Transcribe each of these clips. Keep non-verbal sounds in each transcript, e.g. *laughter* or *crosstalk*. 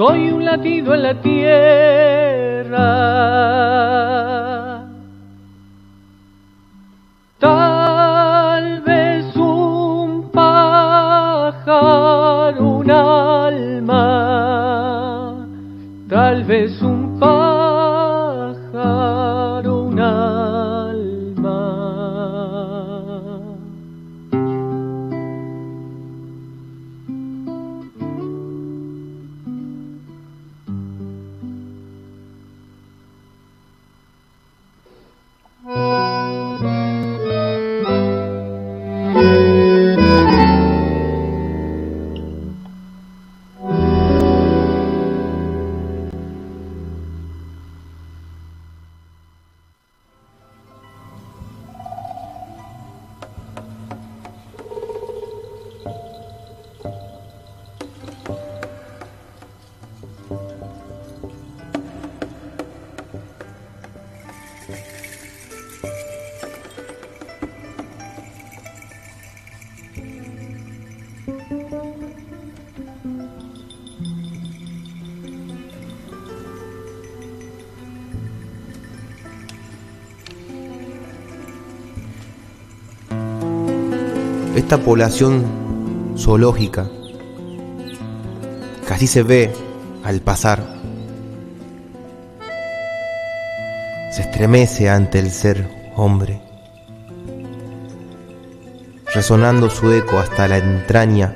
soy un latido en la tierra. Esta población zoológica así se ve al pasar, se estremece ante el ser hombre, resonando su eco hasta la entraña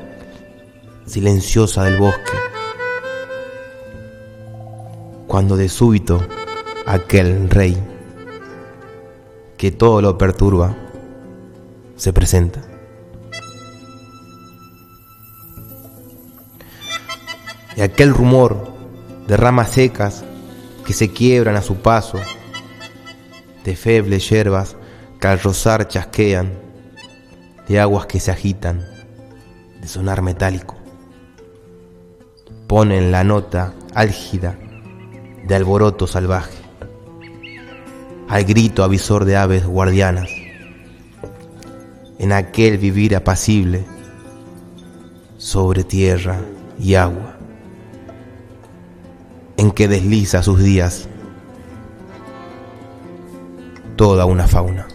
silenciosa del bosque, cuando de súbito aquel rey que todo lo perturba se presenta. Y aquel rumor de ramas secas que se quiebran a su paso, de febles hierbas que al rozar chasquean, de aguas que se agitan, de sonar metálico, ponen la nota álgida de alboroto salvaje, al grito avisor de aves guardianas, en aquel vivir apacible sobre tierra y agua en que desliza sus días toda una fauna.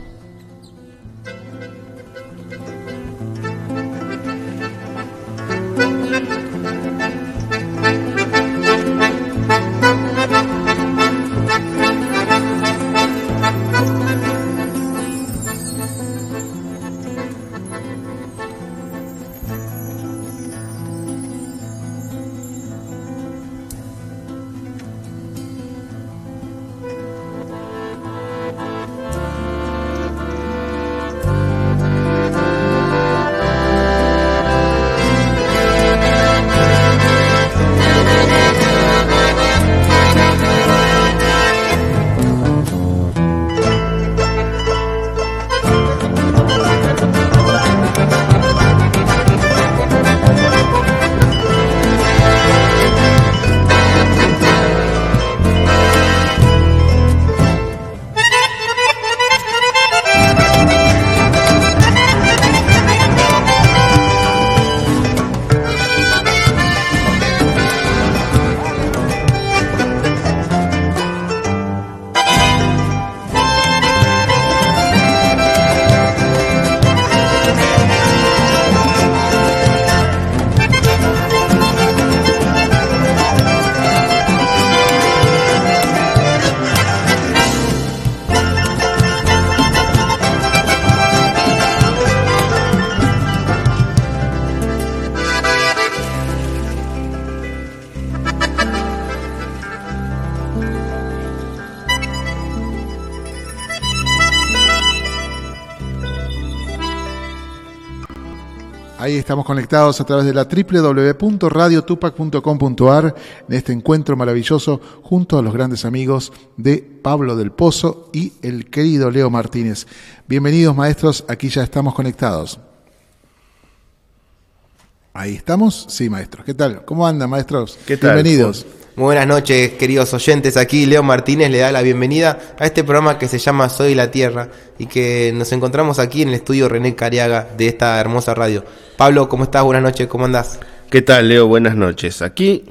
Estamos conectados a través de la www.radiotupac.com.ar en este encuentro maravilloso junto a los grandes amigos de Pablo del Pozo y el querido Leo Martínez. Bienvenidos maestros, aquí ya estamos conectados. Ahí estamos, sí maestros. ¿Qué tal? ¿Cómo andan maestros? ¿Qué tal? Bienvenidos. Buenas noches, queridos oyentes. Aquí Leo Martínez le da la bienvenida a este programa que se llama Soy la Tierra y que nos encontramos aquí en el estudio René Cariaga de esta hermosa radio. Pablo, ¿cómo estás? Buenas noches, ¿cómo andás? ¿Qué tal, Leo? Buenas noches. Aquí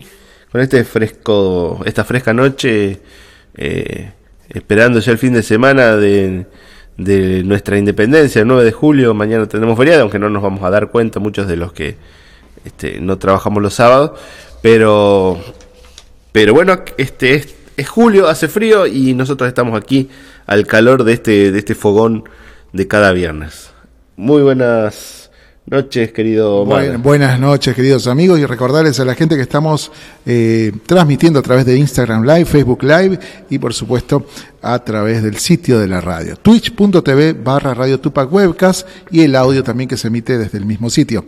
con este fresco, esta fresca noche, eh, esperando ya el fin de semana de, de nuestra independencia, el 9 de julio, mañana tenemos feriado, aunque no nos vamos a dar cuenta muchos de los que este, no trabajamos los sábados, pero, pero bueno, este es, es julio, hace frío y nosotros estamos aquí al calor de este, de este fogón de cada viernes. Muy buenas noches, querido Buen, buenas noches, queridos amigos, y recordarles a la gente que estamos eh, transmitiendo a través de Instagram Live, Facebook Live y por supuesto a través del sitio de la radio, twitch.tv barra Radio Tupac Webcast y el audio también que se emite desde el mismo sitio.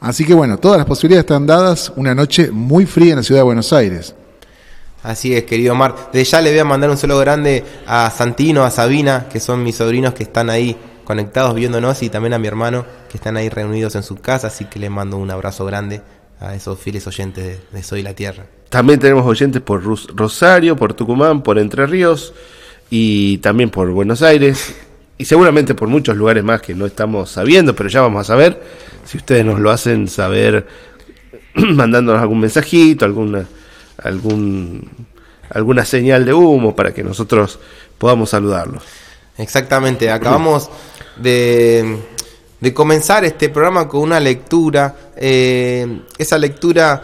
Así que bueno, todas las posibilidades están dadas, una noche muy fría en la ciudad de Buenos Aires. Así es, querido Omar. De ya le voy a mandar un saludo grande a Santino, a Sabina, que son mis sobrinos que están ahí conectados viéndonos y también a mi hermano que están ahí reunidos en su casa, así que le mando un abrazo grande a esos fieles oyentes de, Soy la Tierra. También tenemos oyentes por Rosario, por Tucumán, por Entre Ríos y también por Buenos Aires y seguramente por muchos lugares más que no estamos sabiendo, pero ya vamos a saber si ustedes nos lo hacen saber *clears throat* mandándonos algún mensajito, alguna algún alguna señal de humo para que nosotros podamos saludarlos. Exactamente, acabamos de, comenzar este programa con una lectura. Eh, esa lectura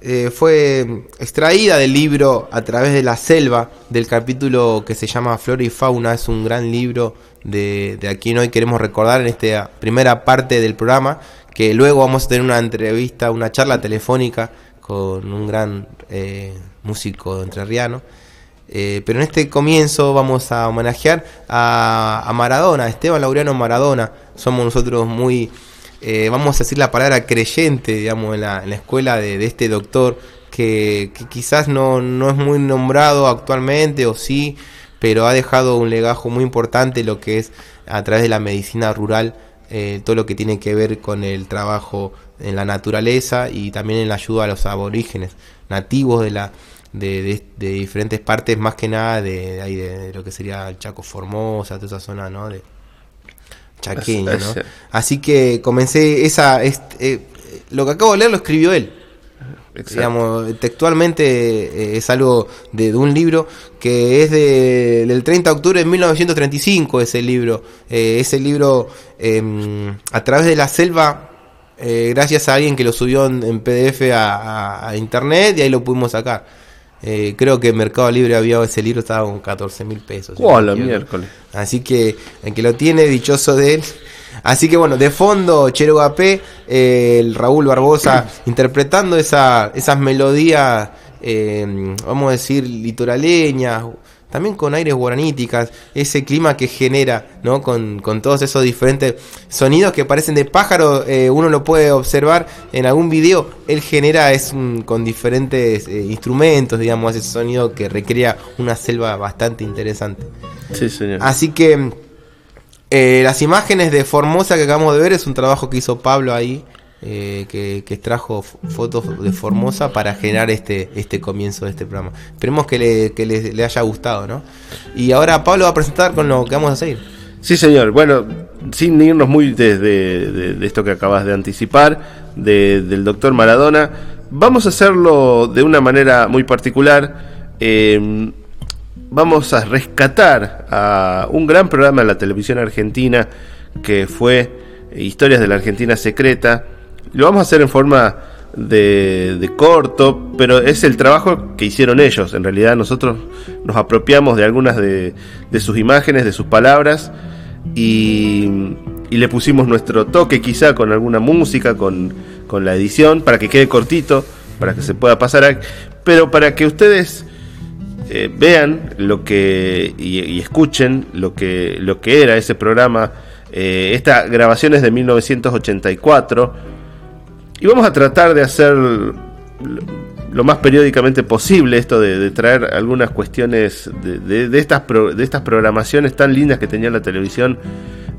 eh, fue extraída del libro A través de la selva, del capítulo que se llama Flora y Fauna. Es un gran libro de, de a quien hoy queremos recordar en esta primera parte del programa, que luego vamos a tener una entrevista, una charla telefónica con un gran eh, músico entrerriano. Eh, pero en este comienzo vamos a homenajear a, Maradona, Esteban Laureano Maradona. Somos nosotros muy, eh, vamos a decir la palabra creyente, digamos, en la, escuela de, este doctor, que, quizás no, no, es muy nombrado actualmente, o sí, pero ha dejado un legajo muy importante lo que es a través de la medicina rural, eh, todo lo que tiene que ver con el trabajo en la naturaleza y también en la ayuda a los aborígenes nativos de la de, de, diferentes partes, más que nada de, ahí de, lo que sería el Chaco Formosa, toda esa zona, ¿no? De Chaqueña, ¿no? Así que comencé esa... Eh, lo que acabo de leer lo escribió él. Digamos, textualmente eh, es algo de, un libro que es de, del 30 de octubre de 1935, ese libro. Eh, ese libro, em, a través de la selva, gracias a alguien que lo subió en, PDF a, internet y ahí lo pudimos sacar. Eh, creo que Mercado Libre había ese libro, estaba con 14 mil pesos. Hola, miércoles. Así que el que lo tiene, dichoso de él. Así que bueno, de fondo, Chero Gapé, eh, el Raúl Barbosa, *coughs* interpretando esa, esas melodías, eh, vamos a decir, litoraleñas, también con aires guaraníticas, ese clima que genera, ¿no? Con, todos esos diferentes sonidos que parecen de pájaro, eh, uno lo puede observar en algún video, él genera es con diferentes eh, instrumentos, digamos, ese sonido que recrea una selva bastante interesante. Sí, señor. Así que eh, las imágenes de Formosa que acabamos de ver es un trabajo que hizo Pablo ahí eh, que, que, trajo fotos de Formosa para generar este, este comienzo de este programa. Esperemos que, le, le, haya gustado, ¿no? Y ahora Pablo va a presentar con lo que vamos a seguir. Sí, señor. Bueno, sin irnos muy desde de, esto que acabas de anticipar, del doctor Maradona, vamos a hacerlo de una manera muy particular. Em, vamos a rescatar a un gran programa de la televisión argentina que fue Historias de la Argentina Secreta, lo vamos a hacer en forma de, corto, pero es el trabajo que hicieron ellos. En realidad nosotros nos apropiamos de algunas de, sus imágenes, de sus palabras, y, le pusimos nuestro toque quizá con alguna música, con, la edición, para que quede cortito, para que se pueda pasar, pero para que ustedes... Eh, vean lo que y, escuchen lo que lo que era ese programa eh, esta grabación de 1984 y vamos a tratar de hacer lo más periódicamente posible esto de, traer algunas cuestiones de, estas de estas programaciones tan lindas que tenía la televisión.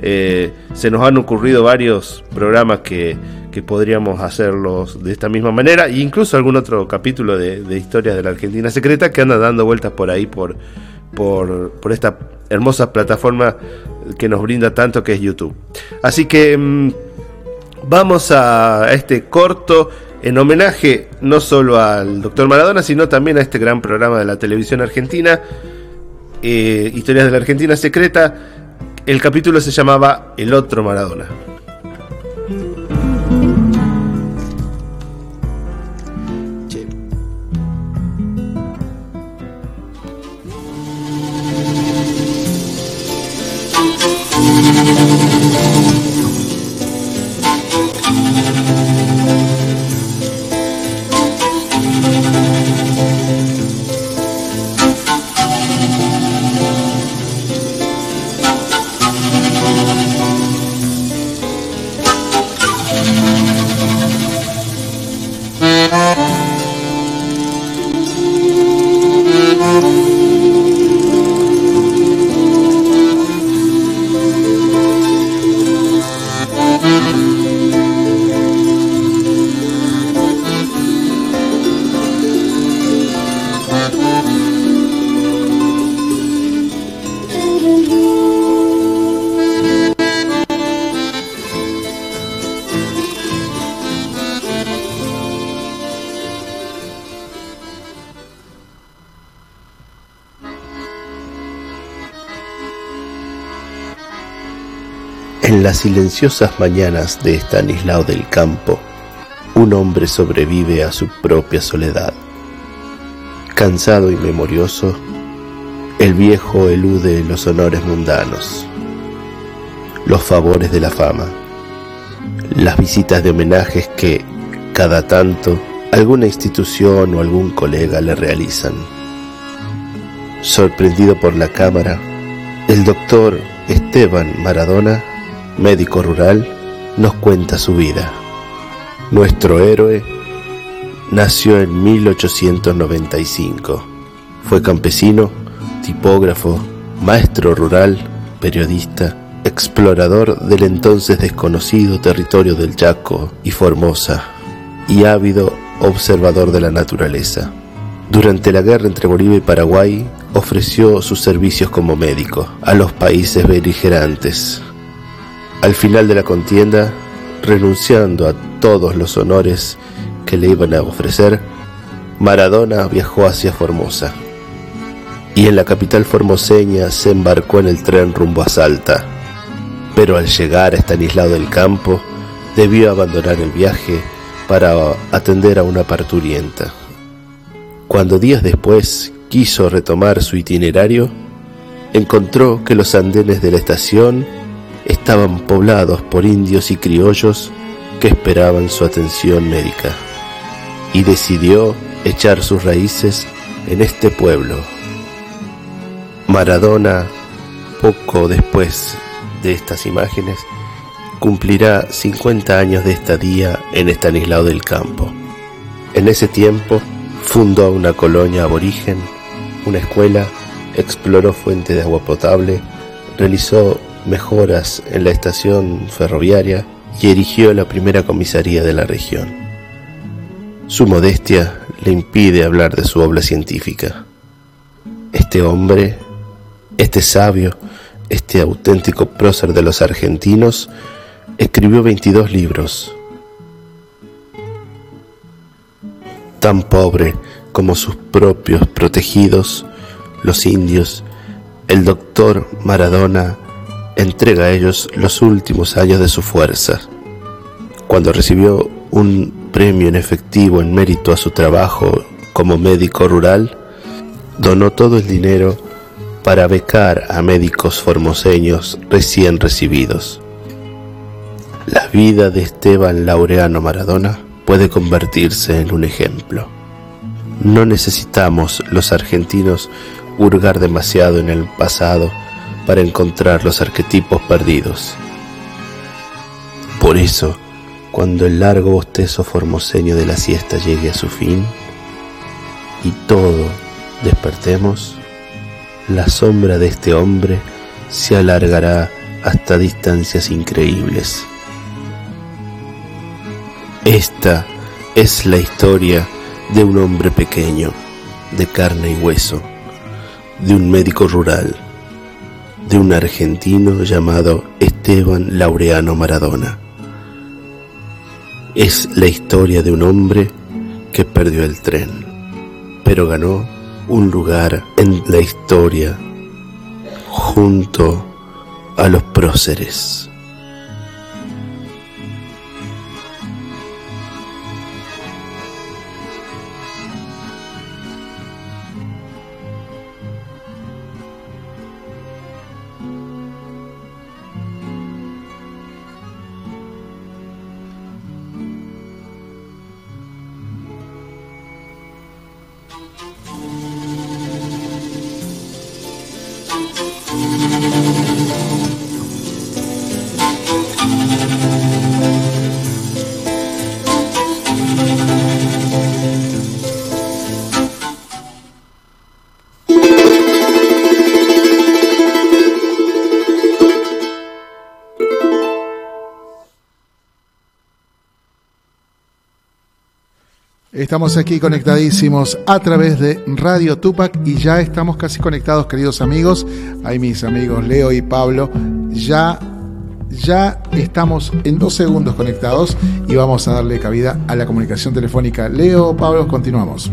Eh, se nos han ocurrido varios programas que, podríamos hacerlos de esta misma manera, e incluso algún otro capítulo de, historias de la Argentina secreta que anda dando vueltas por ahí por, por, por esta hermosa plataforma que nos brinda tanto que es YouTube. Así que... Vamos a este corto en homenaje no solo al doctor Maradona, sino también a este gran programa de la televisión argentina, eh, Historias de la Argentina Secreta. El capítulo se llamaba El otro Maradona. En las silenciosas mañanas de Estanislao del Campo, un hombre sobrevive a su propia soledad. Cansado y memorioso, el viejo elude los honores mundanos, los favores de la fama, las visitas de homenajes que, cada tanto, alguna institución o algún colega le realizan. Sorprendido por la cámara, el doctor Esteban Maradona médico rural, nos cuenta su vida. Nuestro héroe nació en 1895. Fue campesino, tipógrafo, maestro rural, periodista, explorador del entonces desconocido territorio del Chaco y Formosa, y ávido observador de la naturaleza. Durante la guerra entre Bolivia y Paraguay, ofreció sus servicios como médico a los países beligerantes al final de la contienda, renunciando a todos los honores que le iban a ofrecer, Maradona viajó hacia Formosa y en la capital formoseña se embarcó en el tren rumbo a Salta. Pero al llegar a Estanislao del Campo, debió abandonar el viaje para atender a una parturienta. Cuando días después quiso retomar su itinerario, encontró que los andenes de la estación estaban poblados por indios y criollos que esperaban su atención médica y decidió echar sus raíces en este pueblo. Maradona, poco después de estas imágenes, cumplirá 50 años de estadía en Estanislao del Campo. En ese tiempo fundó una colonia aborigen, una escuela, exploró fuentes de agua potable, realizó mejoras en la estación ferroviaria y erigió la primera comisaría de la región. Su modestia le impide hablar de su obra científica. Este hombre, este sabio, este auténtico prócer de los argentinos, escribió 22 libros. Tan pobre como sus propios protegidos, los indios, el doctor Maradona entrega a ellos los últimos años de su fuerza. Cuando recibió un premio en efectivo en mérito a su trabajo como médico rural, donó todo el dinero para becar a médicos formoseños recién recibidos. La vida de Esteban Laureano Maradona puede convertirse en un ejemplo. No necesitamos los argentinos hurgar demasiado en el pasado para encontrar los arquetipos perdidos. Por eso, cuando el largo bostezo formoseño de la siesta llegue a su fin y todo despertemos, la sombra de este hombre se alargará hasta distancias increíbles. Esta es la historia de un hombre pequeño, de carne y hueso, de un médico rural de un argentino llamado Esteban Laureano Maradona. Es la historia de un hombre que perdió el tren, pero ganó un lugar en la historia junto a los próceres. Estamos aquí conectadísimos a través de Radio Tupac y ya estamos casi conectados, queridos amigos. Ahí mis amigos Leo y Pablo, ya, ya estamos en dos segundos conectados y vamos a darle cabida a la comunicación telefónica. Leo, Pablo, continuamos.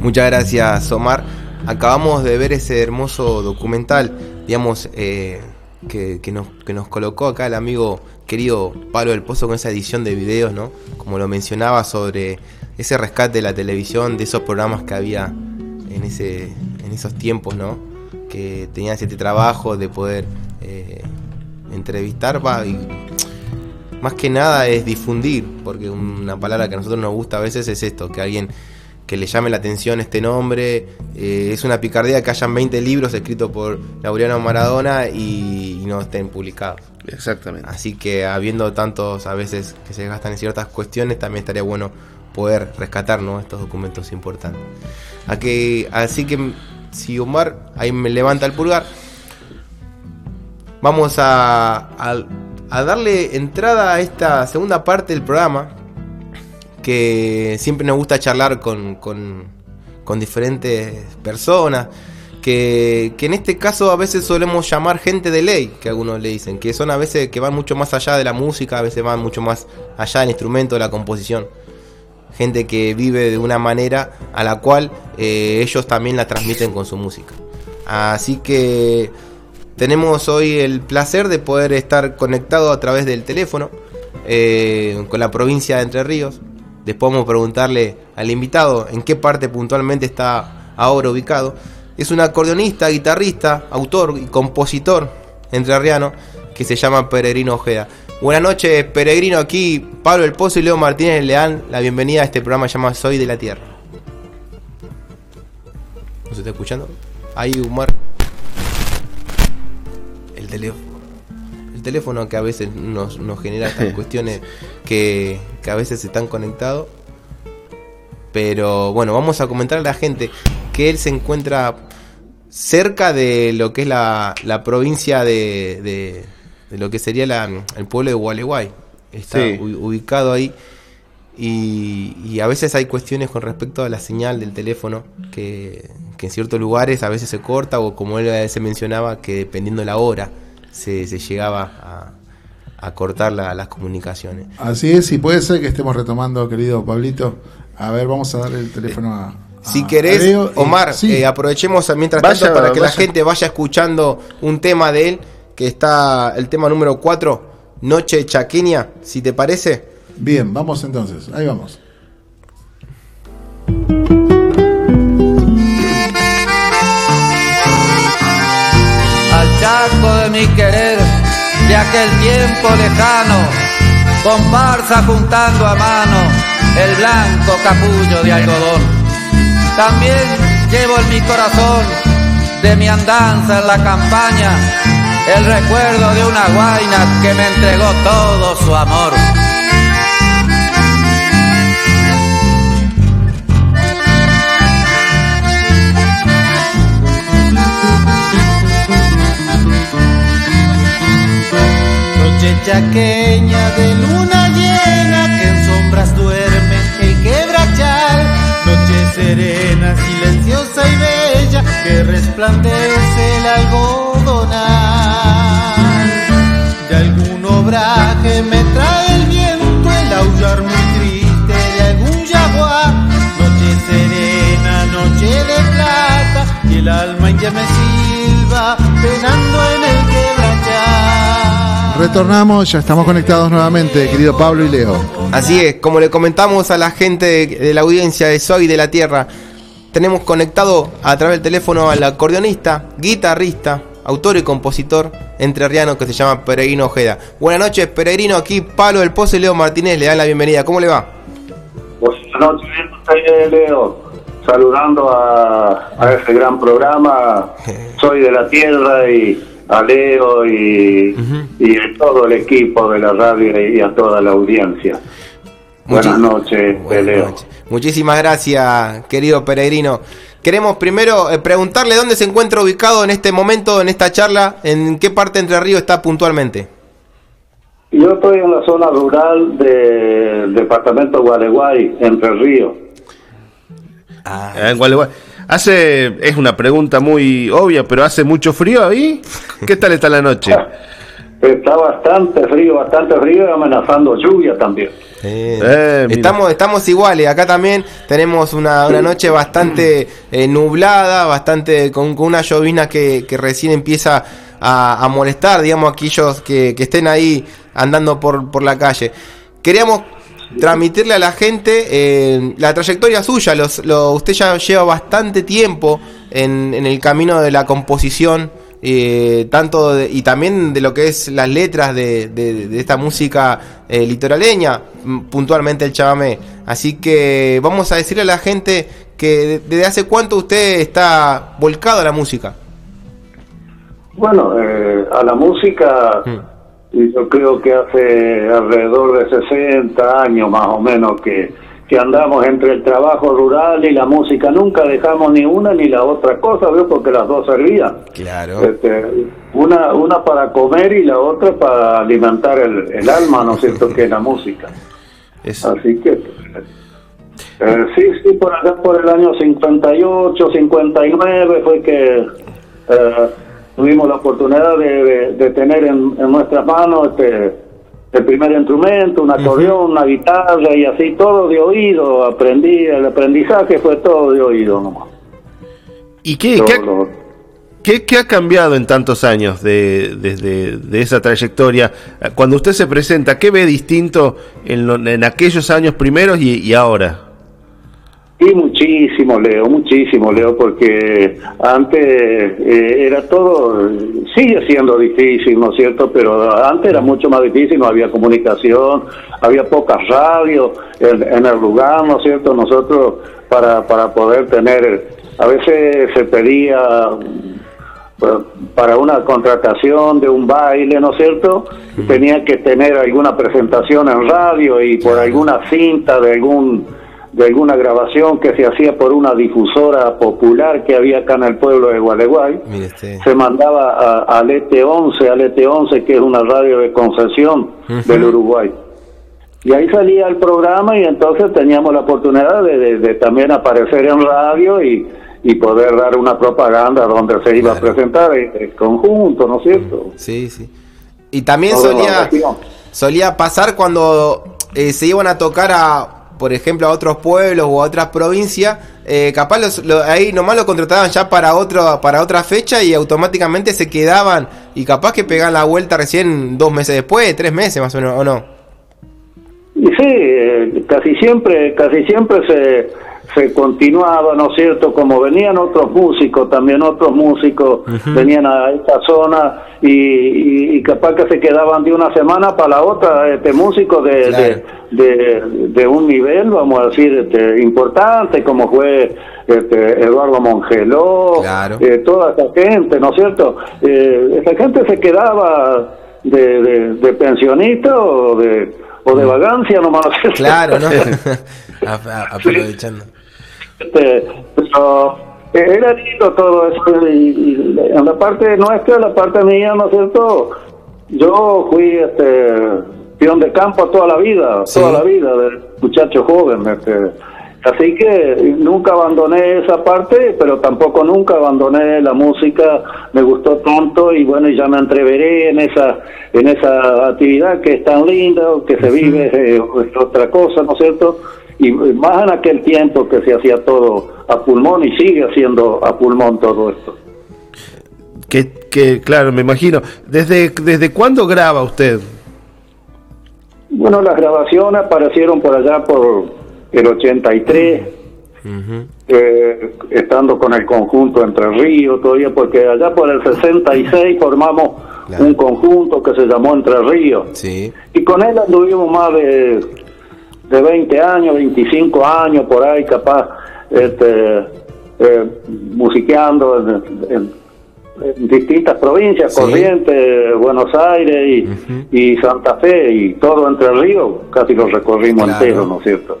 Muchas gracias, Omar. Acabamos de ver ese hermoso documental, digamos, eh, que, que nos, que nos colocó acá el amigo querido Pablo del Pozo con esa edición de videos, ¿no? Como lo mencionaba sobre ese rescate de la televisión, de esos programas que había en, ese, en esos tiempos, ¿no? Que tenían ese trabajo de poder eh, entrevistar, va, y más que nada es difundir, porque una palabra que a nosotros nos gusta a veces es esto, que alguien que le llame la atención este nombre, eh, es una picardía que hayan 20 libros escritos por Laureano Maradona y, y no estén publicados. Exactamente. Así que habiendo tantos a veces que se gastan en ciertas cuestiones, también estaría bueno poder rescatar ¿no? estos documentos importantes. Así que si Omar ahí me levanta el pulgar, vamos a, a- darle entrada a esta segunda parte del programa, que siempre nos gusta charlar con diferentes personas. Que, que en este caso a veces solemos llamar gente de ley, que algunos le dicen, que son a veces que van mucho más allá de la música, a veces van mucho más allá del instrumento, de la composición gente que vive de una manera a la cual eh, ellos también la transmiten con su música. Así que tenemos hoy el placer de poder estar conectado a través del teléfono eh, con la provincia de Entre Ríos. Después vamos a preguntarle al invitado en qué parte puntualmente está ahora ubicado. Es un acordeonista, guitarrista, autor y compositor entrerriano que se llama Peregrino Ojeda. Buenas noches, Peregrino. Aquí Pablo El Pozo y Leo Martínez le dan la bienvenida a este programa llamado Soy de la Tierra. ¿No se está escuchando? Ahí, Umar. El teléfono. El teléfono que a veces nos, nos genera estas *laughs* cuestiones que, que a veces están conectados. Pero bueno, vamos a comentar a la gente que él se encuentra cerca de lo que es la, la provincia de, de- de lo que sería la- el pueblo de Gualeguay. Está Sí. ubicado ahí. Y, y a veces hay cuestiones con respecto a la señal del teléfono que, que en ciertos lugares a veces se corta o como él a veces mencionaba que dependiendo de la hora se, se llegaba a, a cortar la- las comunicaciones. Así es, y puede ser que estemos retomando, querido Pablito. A ver, vamos a darle el teléfono a. Si a querés, y- Omar, sí. eh, aprovechemos mientras Vaya, tanto para que la gente vaya escuchando un tema de él, que está el tema número 4, Noche Chaqueña, si te parece. Bien, vamos entonces. Ahí vamos. al chaco de mi querer de aquel tiempo lejano, comparsa juntando a mano el blanco capullo de algodón. También llevo en mi corazón de mi andanza en la campaña el recuerdo de una guaina que me entregó todo su amor. Noche chaqueña de luna llena que en sombras duerme el quebrachal. Noche serena, silenciosa y bella que resplandece el coraje me trae el viento, el aullar muy triste de algún jaguar. Noche serena, noche de plata, y el alma india me silba, penando en el quebrachar. Retornamos, ya estamos conectados nuevamente, querido Pablo y Leo. Así es, como le comentamos a la gente de, de la audiencia de Soy de la Tierra, tenemos conectado a través del teléfono al acordeonista, guitarrista, autor y compositor entrerriano que se llama Peregrino Ojeda. Buenas noches, Peregrino, aquí Pablo del Pozo y Leo Martínez le dan la bienvenida. ¿Cómo le va? Buenas noches, eh, Leo. Saludando a, a este gran programa. *laughs* Soy de la Tierra y a Leo y, y a todo el equipo de la radio y a toda la audiencia. Buenas noches, Buenas Leo. noches. Muchísimas gracias, querido Peregrino. Queremos primero eh, preguntarle dónde se encuentra ubicado en este momento, en esta charla, en qué parte de Entre Ríos está puntualmente. Yo estoy en la zona rural del departamento de Gualeguay, Entre Ríos. Ah, en Gualeguay. Hace, es una pregunta muy obvia, pero hace mucho frío ahí. ¿Qué tal está la noche? *laughs* Está bastante frío, bastante frío y amenazando lluvia también. Eh, estamos, estamos iguales, acá también tenemos una, una noche bastante eh, nublada, bastante con, con una llovizna que, que recién empieza a, a molestar, digamos, a aquellos que, que estén ahí andando por, por la calle. Queríamos transmitirle a la gente eh, la trayectoria suya, los, lo- usted ya lleva bastante tiempo en, en el camino de la composición. Eh, tanto de- y también de lo que es las letras de, de- de esta música eh, litoraleña, mm, puntualmente el chamamé. Así que vamos a decirle a la gente que de- desde hace cuánto usted está volcado a la música. Bueno, eh, a la música, y yo creo que hace alrededor de 60 años más o menos que, que andamos entre el trabajo rural y la música. Nunca dejamos ni una ni la otra cosa, ¿veo? porque las dos servían. Claro. Este, una, una para comer y la otra para alimentar el, el alma, ¿no es cierto?, que es la música. *laughs* Es- Así que, eh, sí, sí, por acá por el año 58, 59 fue que eh, tuvimos la oportunidad de, de- de tener en, en nuestras manos este, el primer instrumento, un acordeón, una guitarra y así todo de oído. Aprendí, el aprendizaje fue todo de oído nomás. ¿Y qué, Todo qué, lo- qué- qué ha cambiado en tantos años de, desde de esa trayectoria? Cuando usted se presenta, ¿qué ve distinto en, lo- en aquellos años primeros y, y ahora? Y muchísimo, Leo, muchísimo, Leo, porque antes eh, era todo, sigue siendo difícil, ¿no es cierto? Pero antes era mucho más difícil, no había comunicación, había pocas radios en, en el lugar, ¿no es cierto? Nosotros, para, para poder tener, a veces se pedía para una contratación de un baile, ¿no es cierto? Tenía que tener alguna presentación en radio y por alguna cinta de algún de alguna grabación que se hacía por una difusora popular que había acá en el pueblo de Gualeguay, se mandaba a- al ET11, al ET11 que es una radio de concesión del Uruguay. Y ahí salía el programa y entonces teníamos la oportunidad de, de- de también aparecer en radio y, y poder dar una propaganda donde se iba a presentar el, el conjunto, ¿no es cierto? Sí, sí. Y también Todo solía, solía pasar cuando eh, se iban a tocar a, por ejemplo, a otros pueblos o a otras provincias, eh, capaz los, lo- ahí nomás lo contrataban ya para otro, para otra fecha y automáticamente se quedaban y capaz que pegaban la vuelta recién dos meses después, tres meses más o menos, ¿o no? Sí, eh, casi siempre, casi siempre se, se continuaba, ¿no es cierto? Como venían otros músicos, también otros músicos venían a esta zona y, y- y capaz que se quedaban de una semana para la otra, este músico de, Claro. de, de, de un nivel, vamos a decir, este, importante, como fue este, Eduardo Mongeló, Claro. eh, toda esa gente, ¿no es cierto? Eh, esa gente se quedaba de, de, de pensionista o de, o de vagancia, nomás. *laughs* Claro, ¿no? *laughs* Aprovechando. Este, pero eh, era lindo todo eso. Y, y en la parte nuestra, en la parte mía, ¿no es cierto? Yo fui este peón de campo toda la vida, Sí. toda la vida, de muchacho joven. Este, así que nunca abandoné esa parte, pero tampoco nunca abandoné la música. Me gustó tanto y bueno, y ya me entreveré en esa en esa actividad que es tan linda, que se vive eh, es otra cosa, ¿no es cierto? Y más en aquel tiempo que se hacía todo a pulmón y sigue haciendo a pulmón todo esto. ¿Qué, que, claro, me imagino. ¿Desde, ¿Desde cuándo graba usted? Bueno, las grabaciones aparecieron por allá por el 83, eh, estando con el conjunto Entre Ríos todavía, porque allá por el 66 *laughs* formamos Claro. un conjunto que se llamó Entre Ríos. Sí. Y con él anduvimos más de, de 20 años, 25 años por ahí, capaz, este, eh, musiqueando en, en- en distintas provincias, Sí. Corrientes, Buenos Aires y, y Santa Fe y todo Entre Ríos, casi lo recorrimos Claro. entero, ¿no es cierto?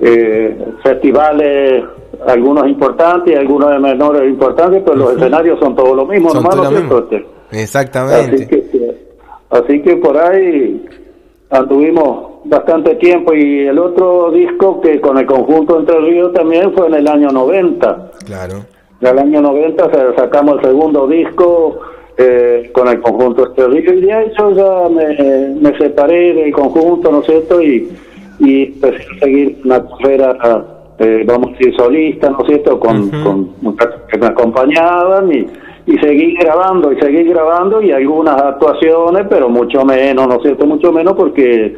Eh, festivales, algunos importantes y algunos de menores importantes, pero los escenarios son todos los mismos, nomás, ¿no es cierto? Este, Así Exactamente. que, así que por ahí anduvimos bastante tiempo y el otro disco que con el conjunto Entre Ríos también fue en el año 90. Claro. En el año 90 se- sacamos el segundo disco eh, con el conjunto Entre Ríos y de ahí yo ya me, me separé del conjunto, ¿no es cierto? Y, y empecé a seguir una carrera, eh, vamos a decir, solista, ¿no es cierto? Con, con muchachos que me acompañaban y, y seguí grabando y seguí grabando y algunas actuaciones, pero mucho menos, ¿no es cierto? Mucho menos porque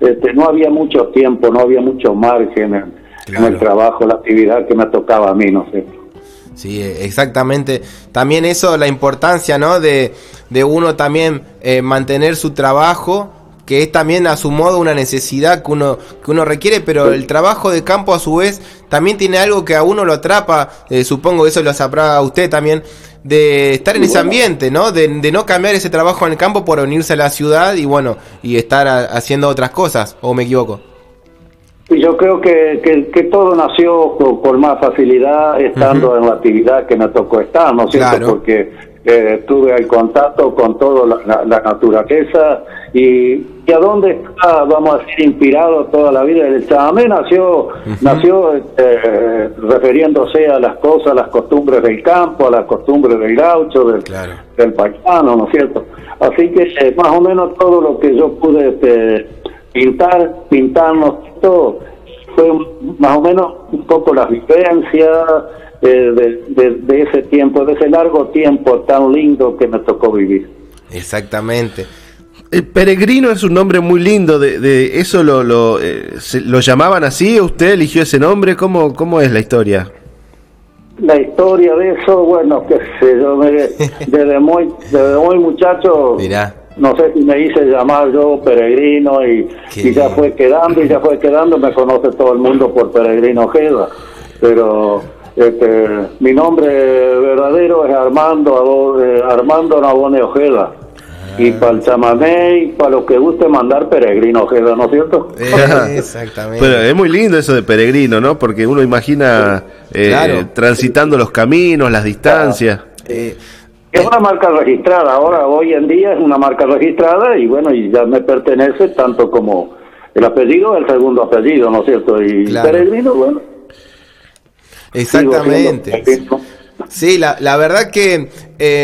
este, no había mucho tiempo, no había mucho margen en, el trabajo, la actividad que me tocaba a mí, ¿no cierto? Sí, eh, exactamente. También eso, la importancia, ¿no? De, de uno también eh, mantener su trabajo, que es también a su modo una necesidad que uno, que uno requiere, pero el trabajo de campo a su vez también tiene algo que a uno lo atrapa, eh, supongo que eso lo sabrá a usted también, de estar en ese ambiente, ¿no? De, de no cambiar ese trabajo en el campo por unirse a la ciudad y bueno, y estar a- haciendo otras cosas, o me equivoco. Yo creo que, que, que todo nació por, por más facilidad estando en la actividad que me tocó estar, ¿no es cierto? Claro. Porque eh, tuve el contacto con toda la, la- la naturaleza y, y a dónde está, vamos a decir, inspirado toda la vida. El chamamé nació, nació eh, refiriéndose a las cosas, las costumbres del campo, a las costumbres del gaucho, del, Claro. del paisano, ¿no es cierto? Así que eh, más o menos todo lo que yo pude este, pintar, pintarnos todo, fue más o menos un poco la vivencia eh, de, de- de ese tiempo, de ese largo tiempo tan lindo que me tocó vivir. Exactamente. El peregrino es un nombre muy lindo, de, de eso lo, lo, eh, se- lo llamaban así, usted eligió ese nombre, ¿cómo, cómo es la historia? La historia de eso, bueno, que sé yo, me- *laughs* desde muy, desde muy muchacho, Mirá. no sé si me hice llamar yo peregrino y, ya fue quedando y ya fue quedando, me conoce todo el mundo por peregrino Ojeda, pero este, mi nombre verdadero es Armando eh, Armando Nabone Ojeda. Y para el chamamé y para los que guste mandar peregrino Ojeda, ¿no es cierto? Eh, *laughs* Exactamente. Pero es muy lindo eso de peregrino, ¿no? Porque uno imagina eh, Claro. transitando los caminos, las distancias. Eh, Es una marca registrada, ahora hoy en día es una marca registrada y bueno, y ya me pertenece tanto como el apellido, el segundo apellido, ¿no es cierto? Y Claro. peregrino, bueno. Exactamente. Sí, la, la verdad que eh,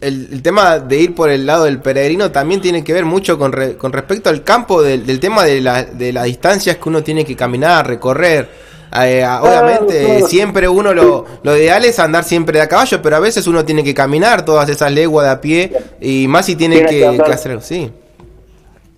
el, el tema de ir por el lado del peregrino también tiene que ver mucho con, re- con respecto al campo del, del tema de, la- de las distancias que uno tiene que caminar, recorrer. Eh, ah, obviamente, claro. siempre uno lo, lo ideal es andar siempre de a caballo, pero a veces uno tiene que caminar todas esas leguas de a pie y más si tiene Tiene que, que que hacer. Sí,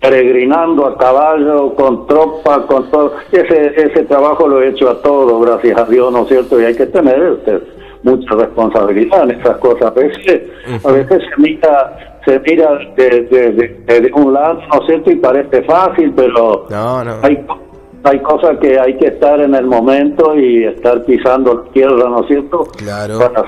peregrinando a caballo, con tropa, con todo. Ese, ese trabajo lo he hecho a todo, gracias a Dios, ¿no es cierto? Y hay que tener este, mucha responsabilidad en esas cosas. A veces, a veces se mira, se mira de, de, de- de un lado, ¿no es cierto? Y parece fácil, pero no, no. hay, hay cosas que hay que estar en el momento y estar pisando tierra, ¿no es cierto? Claro. Para-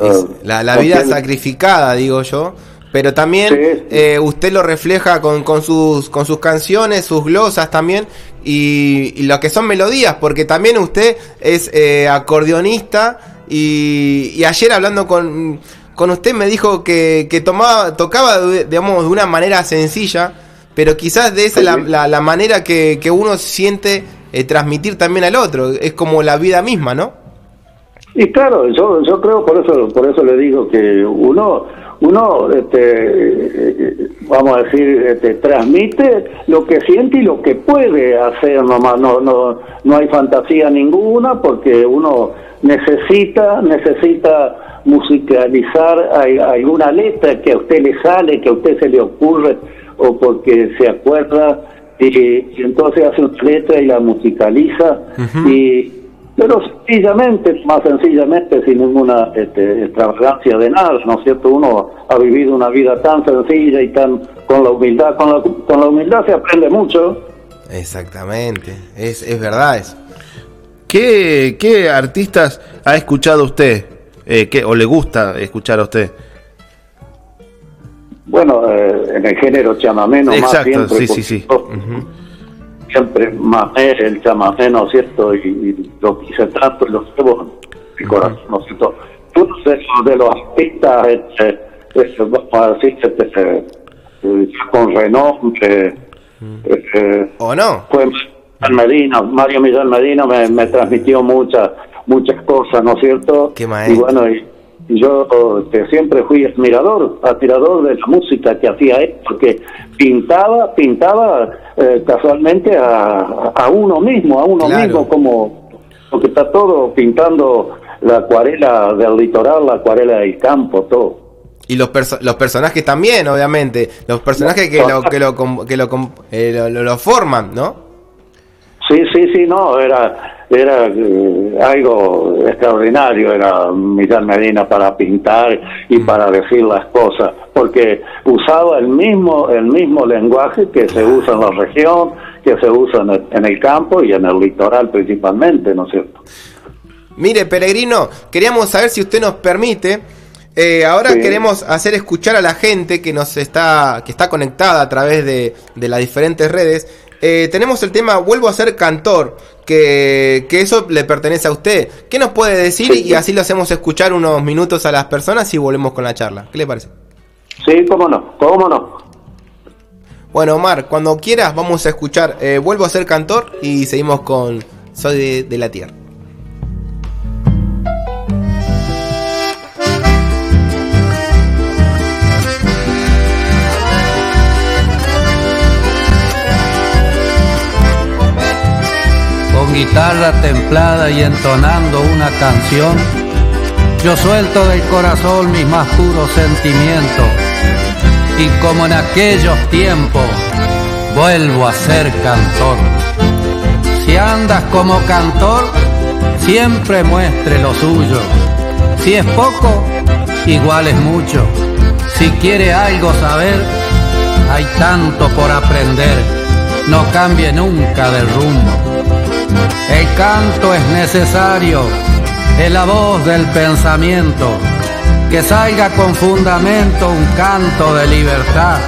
eh, la, la vida entiendo. sacrificada, digo yo. Pero también Sí. eh, usted lo refleja con, con, sus, con sus canciones, sus glosas también, y, y lo que son melodías, porque también usted es eh, acordeonista, y, y ayer hablando con, con usted me dijo que, que tomaba, tocaba, de- digamos, de una manera sencilla, pero quizás de esa es la, la, la manera que, que uno siente eh, transmitir también al otro, es como la vida misma, ¿no? Y claro, yo, yo creo por eso por eso le digo que uno uno este, vamos a decir este, transmite lo que siente y lo que puede hacer nomás. No no no hay fantasía ninguna porque uno necesita necesita musicalizar alguna letra que a usted le sale, que a usted se le ocurre o porque se acuerda y, y entonces hace una letra y la musicaliza y pero sencillamente, más sencillamente, sin ninguna este, extravagancia de nada, ¿no es cierto? Uno ha vivido una vida tan sencilla y tan con la humildad, con la, con la humildad se aprende mucho. Exactamente, es, es verdad eso. ¿Qué, qué artistas ha escuchado usted? Eh, ¿qué- ¿O le gusta escuchar a usted? Bueno, eh, en el género chamamé, no más Exacto, siempre, sí, sí, sí. Siempre más el chamamé, ¿no es cierto? Y, y lo quise tanto y lo llevo en mi corazón, ¿no es cierto? Uno de los, de los artistas, este, este, vamos a decir, este, con renombre, este, ¿O no? fue Medina, Mario Millán Medina me, me transmitió muchas muchas cosas, ¿no es cierto? Qué maestro. Y bueno, y yo este, siempre fui admirador, admirador de la música que hacía él, porque pintaba, pintaba eh, casualmente a, a uno mismo, a uno Claro. mismo, como porque está todo pintando la acuarela del litoral, la acuarela del campo, todo. Y los, perso- los personajes también, obviamente. Los personajes que lo, que lo, que lo, eh, lo forman, ¿no? Sí, sí, sí, no, era era eh, algo extraordinario, era Millán Medina para pintar y para decir las cosas, porque usaba el mismo el mismo lenguaje que se usa en la región, que se usa en el, en el campo y en el litoral principalmente, ¿no es cierto? Mire, Peregrino, queríamos saber si usted nos permite. eh, ahora Sí. queremos hacer escuchar a la gente que nos está, que está conectada a través de, de las diferentes redes. Eh, tenemos el tema Vuelvo a ser cantor, que, que eso le pertenece a usted. ¿Qué nos puede decir? Sí. Y así lo hacemos escuchar unos minutos a las personas y volvemos con la charla. ¿Qué le parece? Sí, cómo no, cómo no. Bueno, Omar, cuando quieras vamos a escuchar eh, Vuelvo a ser cantor y seguimos con Soy de, de la Tierra. Guitarra templada y entonando una canción, yo suelto del corazón mis más puros sentimientos y como en aquellos tiempos vuelvo a ser cantor. Si andas como cantor, siempre muestre lo suyo. Si es poco, igual es mucho. Si quiere algo saber, hay tanto por aprender. No cambie nunca de rumbo. El canto es necesario, es la voz del pensamiento. Que salga con fundamento un canto de libertad.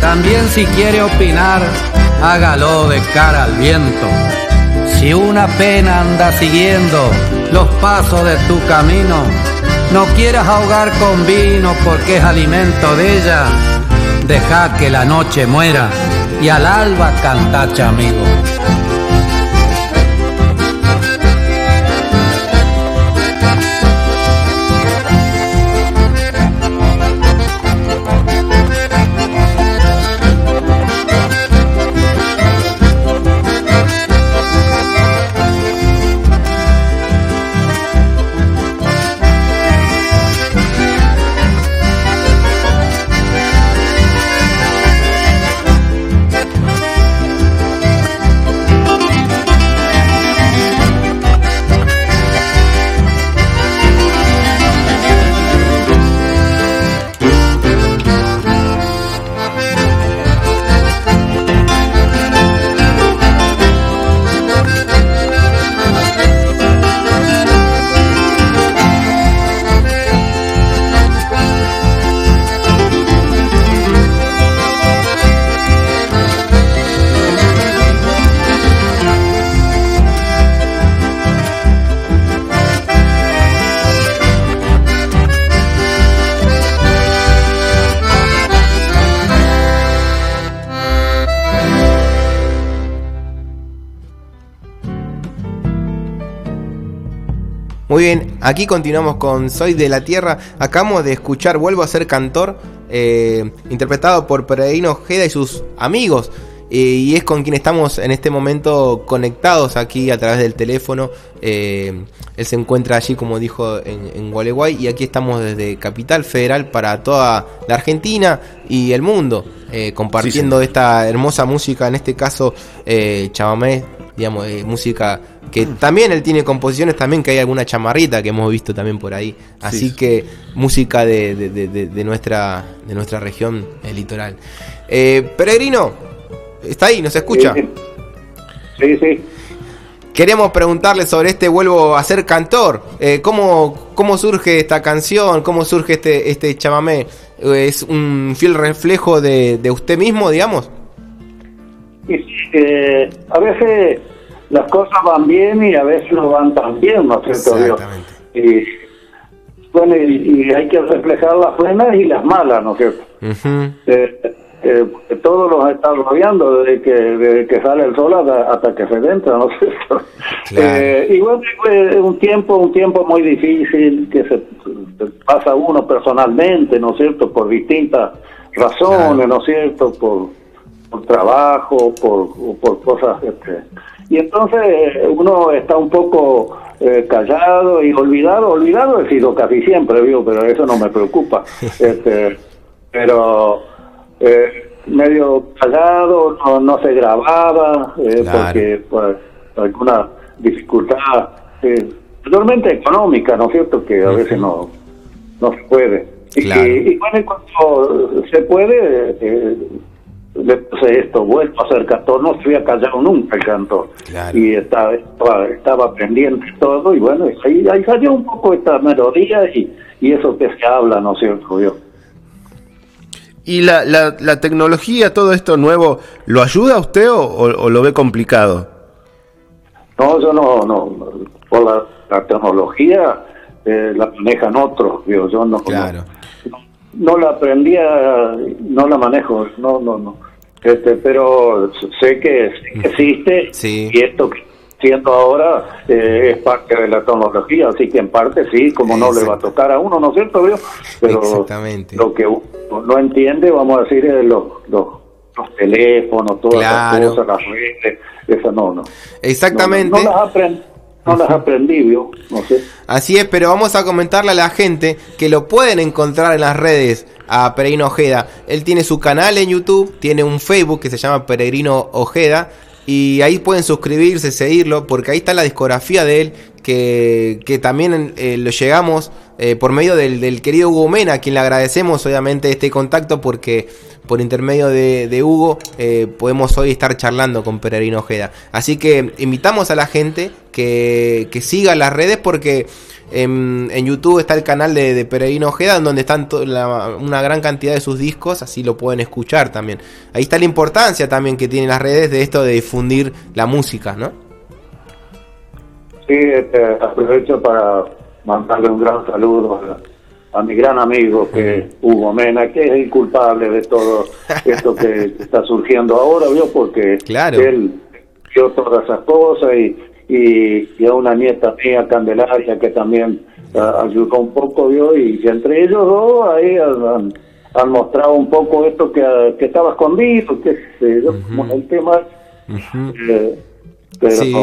También si quiere opinar, hágalo de cara al viento. Si una pena anda siguiendo los pasos de tu camino, no quieras ahogar con vino porque es alimento de ella. Deja que la noche muera y al alba cantacha amigo. Aquí continuamos con Soy de la Tierra. Acabamos de escuchar Vuelvo a ser cantor, eh, interpretado por Peregrino Ojeda y sus amigos. y es con quien estamos en este momento conectados aquí a través del teléfono. Eh, él se encuentra allí, como dijo, en, en Gualeguay y aquí estamos desde Capital Federal para toda la Argentina y el mundo, eh, compartiendo esta hermosa música, en este caso eh, chamamé, digamos, eh, música que también él tiene composiciones también que hay alguna chamarrita que hemos visto también por ahí. Así Sí. que música de, de- de- de- de nuestra de nuestra región el litoral. Eh, peregrino está ahí nos escucha Sí, sí. Queremos preguntarle sobre este vuelvo a ser cantor. Eh, cómo cómo surge esta canción cómo surge este este chamamé Eh, es un fiel reflejo de, de usted mismo digamos eh, a veces las cosas van bien y a veces no van tan bien, ¿no es cierto? Y, bueno, y, y hay que reflejar las buenas y las malas, ¿no es cierto? Eh, porque todo nos está rodeando desde que, desde que sale el sol hasta, hasta que se entra, ¿no *laughs* es cierto? Claro. Eh, y bueno, fue un tiempo, un tiempo muy difícil que se, pasa uno personalmente, ¿no es cierto? Por distintas razones, Claro. ¿no es cierto? Por, por trabajo, por, por cosas. Este. Y entonces eh, uno está un poco eh, callado y olvidado. Olvidado he sido casi siempre, ¿vio? pero eso no me preocupa. *laughs* este, pero eh, medio callado, no, no se grababa, eh, Claro. porque pues alguna dificultad, eh, mayormente económica, ¿no es cierto? Que a veces no, no se puede. Y- Claro. Y, y bueno, cuando se puede, eh, le puse esto, vuelvo a ser cantor, no a callado nunca el cantor. Claro. Y estaba, estaba, estaba pendiente todo, y bueno, ahí, ahí salió un poco esta melodía y, y eso que se habla, ¿no es cierto? Yo. ¿Y la, la, la tecnología, todo esto nuevo, lo ayuda a usted o, o- o lo ve complicado? No, yo no, no, por la, la tecnología eh, la manejan otros, digo, yo no, Claro. no, no la aprendí, a- no la manejo, no, no, no, este, pero sé que, que existe Sí. y esto que siendo ahora eh, es parte de la tecnología, así que en parte sí, como no le va a tocar a uno, ¿no es cierto, veo? Pero Exactamente. lo que uno no entiende, vamos a decir, es los, los, los teléfonos, todas Claro. las cosas, las redes, eso no, no. Exactamente. No, no, no las aprendí, no las aprendí, ¿vio? No sé. Así es, pero vamos a comentarle a la gente que lo pueden encontrar en las redes a Peregrino Ojeda. Él tiene su canal en YouTube, tiene un Facebook que se llama Peregrino Ojeda y ahí pueden suscribirse, seguirlo, porque ahí está la discografía de él que, que también eh, lo llegamos eh, por medio del, del querido Hugo Mena, a quien le agradecemos obviamente este contacto porque por intermedio de, Hugo eh, podemos hoy estar charlando con Peregrino Ojeda. Así que invitamos a la gente que, que siga las redes porque en, en YouTube está el canal de, de Peregrino Ojeda en donde están la- una gran cantidad de sus discos, así lo pueden escuchar también. Ahí está la importancia también que tienen las redes de esto de difundir la música, ¿no? Sí, este, aprovecho para mandarle un gran saludo a, a mi gran amigo que *laughs* Hugo Mena, que es el culpable de todo esto que *laughs* está surgiendo ahora, ¿vio? Porque Claro. él vio todas esas cosas y, y, y a una nieta mía, Candelaria, que también ah, ayudó un poco, ¿vio? Y, entre ellos dos ahí han, mostrado un poco esto que, que estaba escondido, que sé yo, como el tema eh, pero Sí.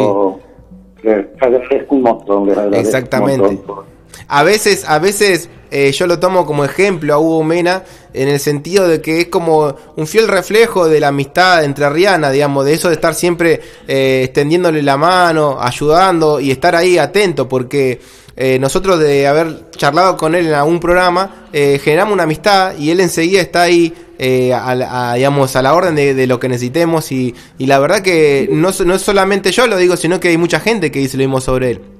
agradezco un montón, les agradezco Exactamente. un montón A veces, a veces eh, yo lo tomo como ejemplo a Hugo Mena en el sentido de que es como un fiel reflejo de la amistad entre Rihanna, digamos, de eso de estar siempre eh, extendiéndole la mano, ayudando y estar ahí atento, porque eh, nosotros de haber charlado con él en algún programa, eh, generamos una amistad y él enseguida está ahí. a, digamos a la orden de, lo que necesitemos y, la verdad que no, no es solamente yo lo digo sino que hay mucha gente que dice lo mismo sobre él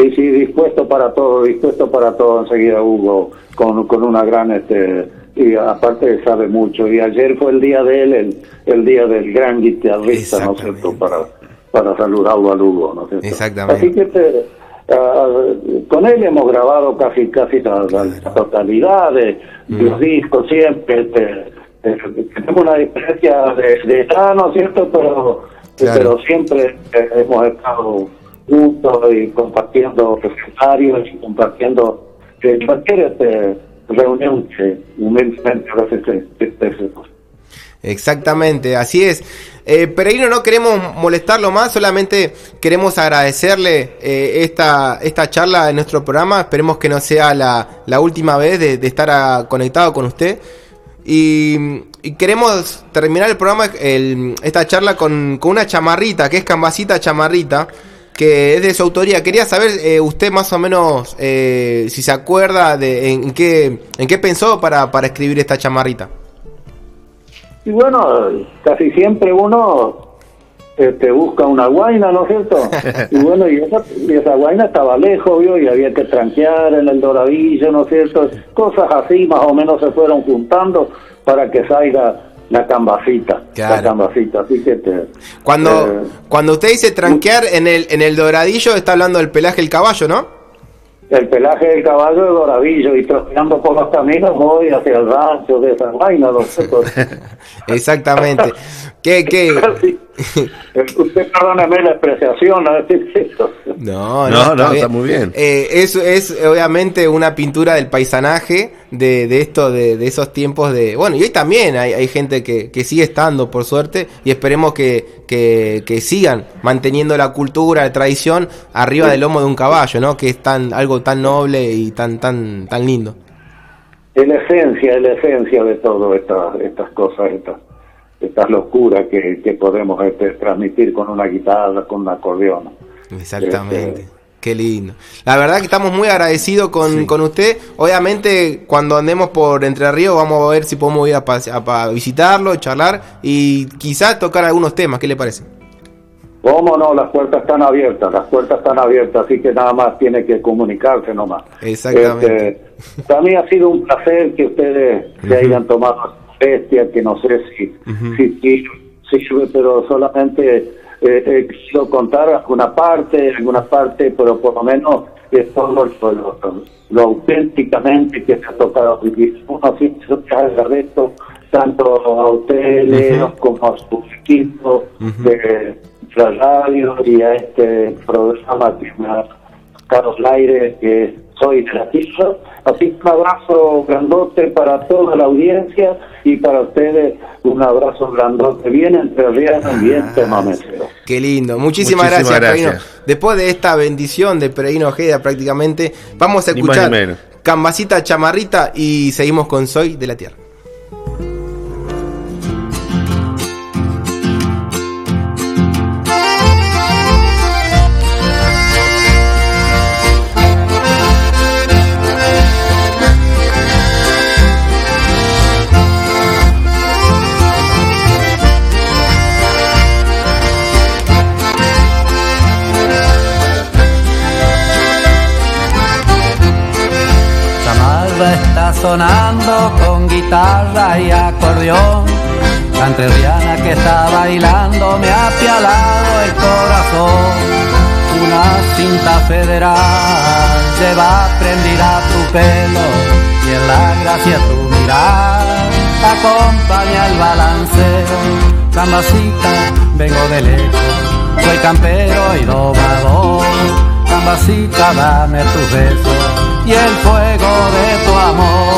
Sí, sí, dispuesto para todo, dispuesto para todo enseguida Hugo, con, con una gran, este, y aparte sabe mucho. Y ayer fue el día de él, el, el día del gran guitarrista, ¿no es cierto? Para, para saludarlo al Hugo, ¿no es cierto? Exactamente. Así que ah, con él hemos grabado casi casi la, totalidad de, de los discos siempre. Este, eh, tenemos una diferencia de, de edad, ¿no es cierto? Pero, Claro. pero siempre eh, hemos estado juntos y compartiendo recetarios y compartiendo eh, cualquier este, reunión que humildemente a veces Exactamente, así es. Eh, Peregrino, no queremos molestarlo más, solamente queremos agradecerle eh, esta, esta charla en nuestro programa. Esperemos que no sea la, la última vez de, estar conectado con usted. Y, y queremos terminar el programa, el- esta charla, con, con una chamarrita, que es Cambacita Chamarrita, que es de su autoría. Quería saber eh, usted más o menos eh, si se acuerda de en qué, en qué pensó para, para escribir esta chamarrita. Y bueno, casi siempre uno este, busca una guaina, ¿no es cierto? *laughs* Y bueno, y esa, y esa guaina estaba lejos, ¿vio? Y había que tranquear en el doradillo, ¿no es cierto? Cosas así más o menos se fueron juntando para que salga la cambacita. La cambacita, así que te, Cuando, eh, cuando usted dice tranquear en el, en el doradillo, está hablando del pelaje del caballo, ¿no? El pelaje del caballo de doradillo y troceando por los caminos voy hacia el rancho de esa guaina, ¿no es *laughs* cierto? Exactamente. *laughs* ¿Qué, qué? Sí. Usted perdóneme la expresión, ¿no? No, No, no, está muy bien. Eh, es, es obviamente una pintura del paisanaje de, de esto, de, de esos tiempos de... Bueno, y hoy también hay, hay gente que, que sigue estando, por suerte, y esperemos que, que, que sigan manteniendo la cultura, la tradición, arriba del lomo de un caballo, ¿no? Que es tan algo tan noble y tan, tan, tan lindo. es la esencia, es la esencia de todo estas estas cosas, estas estas locuras que, que podemos este, transmitir con una guitarra, con un acordeón. Exactamente. Este, Qué lindo. La verdad que estamos muy agradecidos con, con usted. Obviamente, cuando andemos por Entre Ríos, vamos a ver si podemos ir a, a visitarlo, charlar y quizás tocar algunos temas. ¿Qué le parece? ¿Cómo no? Las puertas están abiertas, las puertas están abiertas, así que nada más tiene que comunicarse nomás. Exactamente. Este, para mí ha sido un placer que ustedes se hayan tomado esta bestia, que no sé si, si, si sirve, pero solamente eh, he querido contar alguna parte, alguna parte, pero por lo menos es todo lo, lo- lo auténticamente que se ha tocado vivir. Uno siempre se tanto a usted, Leo, como a su equipo de la radio y a este programa que me ha Carlos Laire, que soy de la tierra. Así que un abrazo grandote para toda la audiencia y para ustedes un abrazo grandote, bien entrerriano y bien temamecero. Qué lindo. Muchísimas, Muchísimas gracias, gracias. Después de esta bendición de Peregrino Ojeda prácticamente, vamos a Ni más escuchar ni menos. Cambacita Chamarrita y seguimos con Soy de la Tierra. Sonando con guitarra y acordeón. La entrerriana que está bailando me ha apialado el corazón. Una cinta federal lleva prendida tu pelo y en la gracia tu mirar acompaña el balanceo. Cambacita, vengo de lejos, soy campero y domador. Cambacita, dame tus besos y el fuego de tu amor.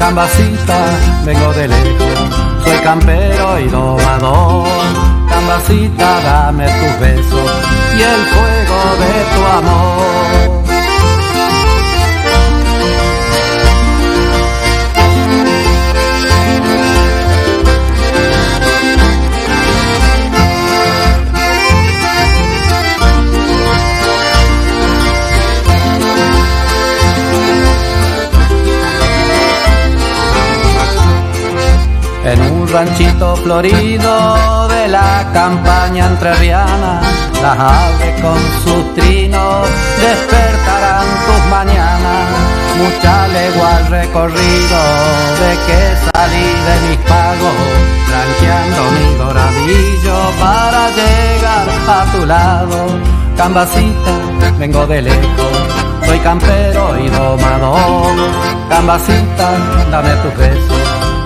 Cambacita, vengo de lejos, soy campero y domador. Cambacita, dame tus besos y el fuego de tu amor. Ranchito florido de la campaña entrerriana, las aves con sus trinos despertarán tus mañanas. Mucha legua al recorrido de que salí de mis pagos, tranqueando mi doradillo para llegar a tu lado. Cambacita, vengo de lejos, soy campero y domador. Cambacita, dame tus besos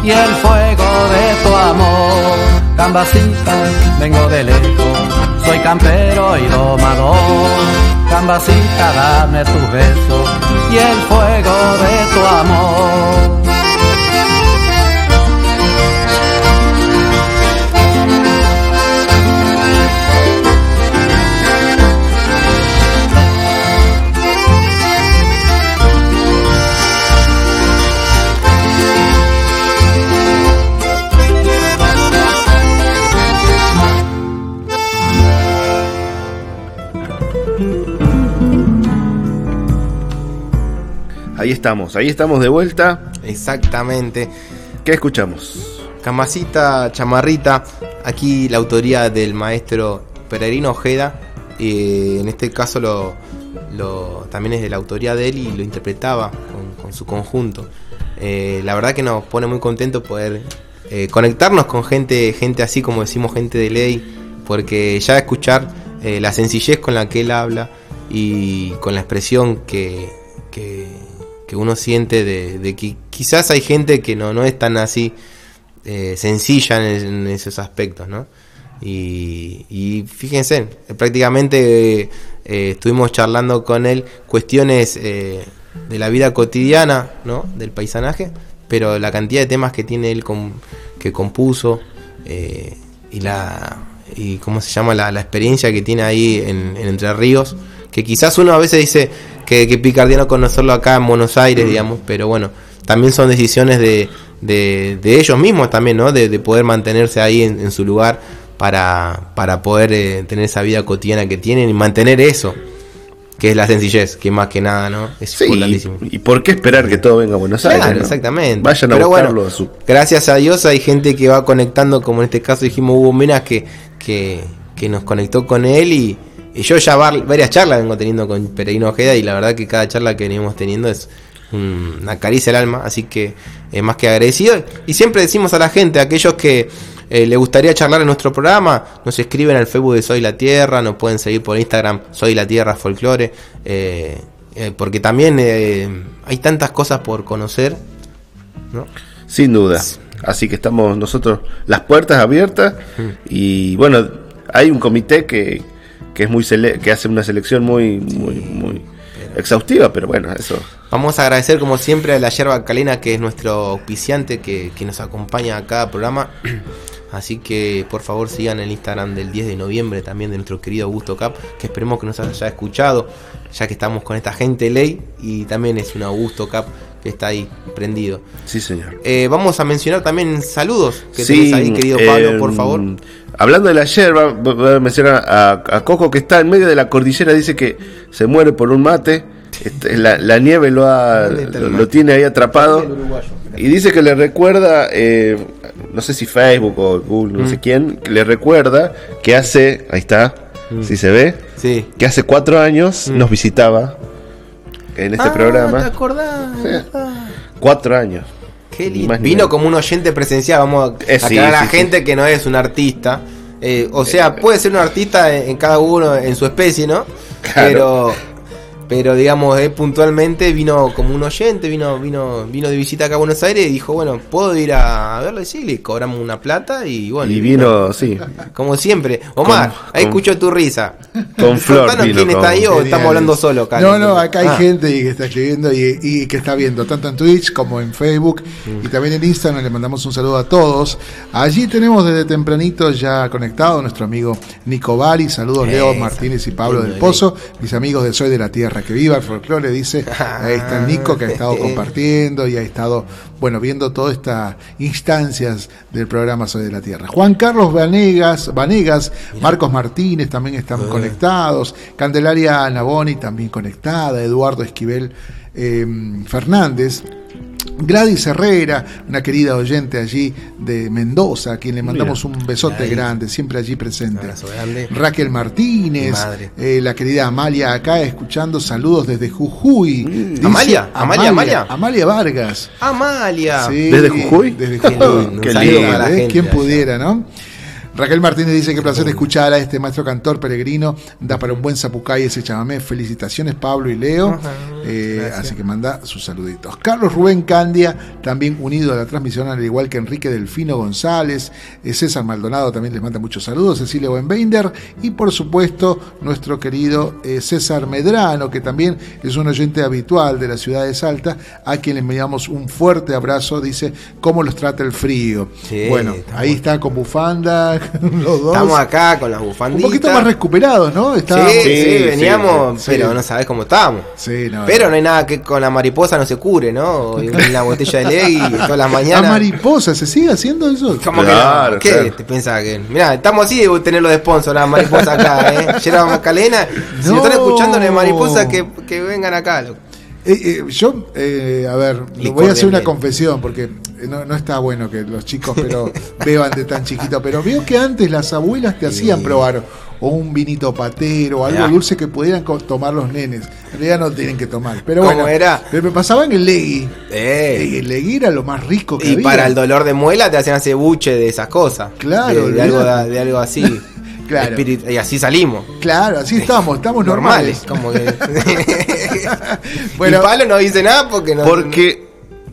y el fuego de tu amor. Cambacita, vengo de lejos, soy campero y domador. Cambacita, dame tus besos y el fuego de tu amor. Ahí estamos, ahí estamos de vuelta. Exactamente. ¿Qué escuchamos? Camasita, chamarrita. Aquí la autoría del maestro Peregrino Ojeda. eh, en este caso lo, lo- también es de la autoría de él y lo interpretaba con, con su conjunto. Eh, la verdad que nos pone muy contentos poder eh, conectarnos con gente, gente así como decimos, gente de ley, porque ya escuchar la sencillez con la que él habla y con la expresión que, que, que uno siente de, de que quizás hay gente que no, no es tan así eh, sencilla en, esos aspectos, ¿no? Y, y fíjense, prácticamente eh, estuvimos charlando con él cuestiones eh, de la vida cotidiana, ¿no? Del paisanaje, pero la cantidad de temas que tiene él que compuso y la y cómo se llama la, la experiencia que tiene ahí en Entre Ríos, que quizás uno a veces dice que, que picardía no conocerlo acá en Buenos Aires, digamos, pero bueno, también son decisiones de, de, de ellos mismos también, ¿no? De, de poder mantenerse ahí en, en su lugar para, para poder eh, tener esa vida cotidiana que tienen y mantener eso, que es la sencillez, que más que nada, ¿no? Es Sí, importantísimo. y, y por qué esperar que todo venga a Buenos Claro, Aires? no? exactamente. Vayan a Pero buscarlo bueno, a su Gracias a Dios hay gente que va conectando, como en este caso dijimos Hugo Mena, que, que, que nos conectó con él y, y yo ya var- varias charlas vengo teniendo con Peregrino Ojeda y la verdad que cada charla que venimos teniendo es un- una caricia al alma, así que es más que agradecido. Y siempre decimos a la gente, a aquellos que eh, le gustaría charlar en nuestro programa, nos escriben al Facebook de Soy la Tierra, nos pueden seguir por Instagram, Soy la Tierra Folklore, eh, eh, porque también eh, hay tantas cosas por conocer, ¿no? Sin duda. Así que estamos nosotros las puertas abiertas y bueno, hay un comité que, que es muy sele- que hace una selección muy muy muy exhaustiva, pero bueno, eso. Vamos a agradecer como siempre a la yerba calena que es nuestro auspiciante que, que nos acompaña a cada programa. *clears throat* Así que por favor sigan el Instagram del 10 de noviembre también de nuestro querido Augusto Cap, que esperemos que nos haya escuchado, ya que estamos con esta gente ley y también es un Augusto Cap que está ahí prendido. Sí, señor. Eh, vamos a mencionar también saludos que tenés ahí, querido Pablo, eh, por favor. Hablando de la yerba, voy a mencionar a, a Coco que está en medio de la cordillera, dice que se muere por un mate. Este, La, la nieve lo, ha, ¿Dónde está el lo, tiene ahí atrapado. Y dice que le recuerda, eh, no sé si Facebook o Google, no Mm. sé quién, que le recuerda que hace, ahí está, Mm. si se ve, Sí. que hace cuatro años Mm. nos visitaba en este Ah, ¿Te programa. acordás? Cuatro años. Qué lindo. Vino como un oyente presencial, vamos a Eh, sí, aclarar a la sí, sí. gente que no es un artista. Eh, o sea, puede ser un artista en, en cada uno en su especie, ¿no? *laughs* Claro. Pero pero digamos, eh, puntualmente vino como un oyente, vino vino vino de visita acá a Buenos Aires y dijo, bueno, puedo ir a verlo y sí, le cobramos una plata y bueno. Y vino, sí, *laughs* Como siempre. Omar, Con- ahí con- escucho tu risa. con flor. Quién está ahí o Genial. estamos hablando solo acá. No, no, acá hay Ah. gente que está escribiendo y, y que está viendo tanto en Twitch como en Facebook Mm. y también en Instagram. Le mandamos un saludo a todos. Allí tenemos desde tempranito ya conectado nuestro amigo Nico Bari. Saludos Leo. Martínez y Pablo del Pozo, mis amigos de Soy de la Tierra. Que viva el folclore, dice. *laughs* Ahí está el Nico que ha estado compartiendo y ha estado, bueno, viendo todas estas instancias del programa Soy de la Tierra. Juan Carlos Vanegas, Vanegas Marcos Martínez también están conectados. Candelaria Naboni también conectada. Eduardo Esquivel eh, Fernández. Gladys Herrera, una querida oyente allí de Mendoza, a quien le mandamos un besote grande, siempre allí presente. Raquel Martínez, eh, la querida Amalia acá escuchando saludos desde Jujuy. Dice Mm. Amalia, Amalia, Amalia. Amalia Vargas. Amalia. Sí, ¿Desde Jujuy? Desde Qué Jujuy. Qué lindo. ¿eh? gente ¿Quién allá. pudiera, no? Raquel Martínez dice que placer escuchar a este maestro cantor peregrino, da para un buen zapucay ese chamamé. Felicitaciones Pablo y Leo. Ajá, Eh, así que manda sus saluditos. Carlos Rubén Candia, también unido a la transmisión, al igual que Enrique Delfino González. Eh, César Maldonado también les manda muchos saludos. Cecilia Buenbeinder. Y por supuesto, nuestro querido eh, César Medrano, que también es un oyente habitual de la ciudad de Salta, a quien le enviamos un fuerte abrazo. Dice, ¿cómo los trata el frío? Sí, bueno, ahí está con bufanda, *laughs* los dos. Estamos acá con las un bufanditas. poquito más recuperados, ¿no? Sí, Estábamos- sí, Sí, sí, veníamos, sí. pero no sabés cómo estábamos. Sí, no, Pero no hay nada que con la mariposa no se cure, ¿no? Y una botella de ley y todas las La mañanas. mariposa, ¿se sigue haciendo eso? ¿Cómo que Claro, no? ¿Qué claro. te pensás que.? Mirá, estamos así de tenerlo de sponsor, la mariposa acá, ¿eh? Yerba Macalena. Si No. lo están escuchando, la mariposa, que, que vengan acá. loco. Eh, eh, yo, eh, a ver, Licor voy a hacer una confesión porque eh, no, no está bueno que los chicos pero *laughs* beban de tan chiquito, pero veo que antes las abuelas te hacían probar o un vinito patero o algo dulce que pudieran tomar los nenes. En realidad no tienen que tomar. Pero ¿Cómo bueno, era? pero me pasaba en el legui. Eh. El legui era lo más rico que Y había. para el dolor de muela te hacían buche de esas cosas. Claro, De, de algo, de algo así. *laughs* Claro. Y así salimos. Claro, así estamos, estamos normales. Normales. Como que. *laughs* Bueno. y Palo no dice nada porque no. Porque,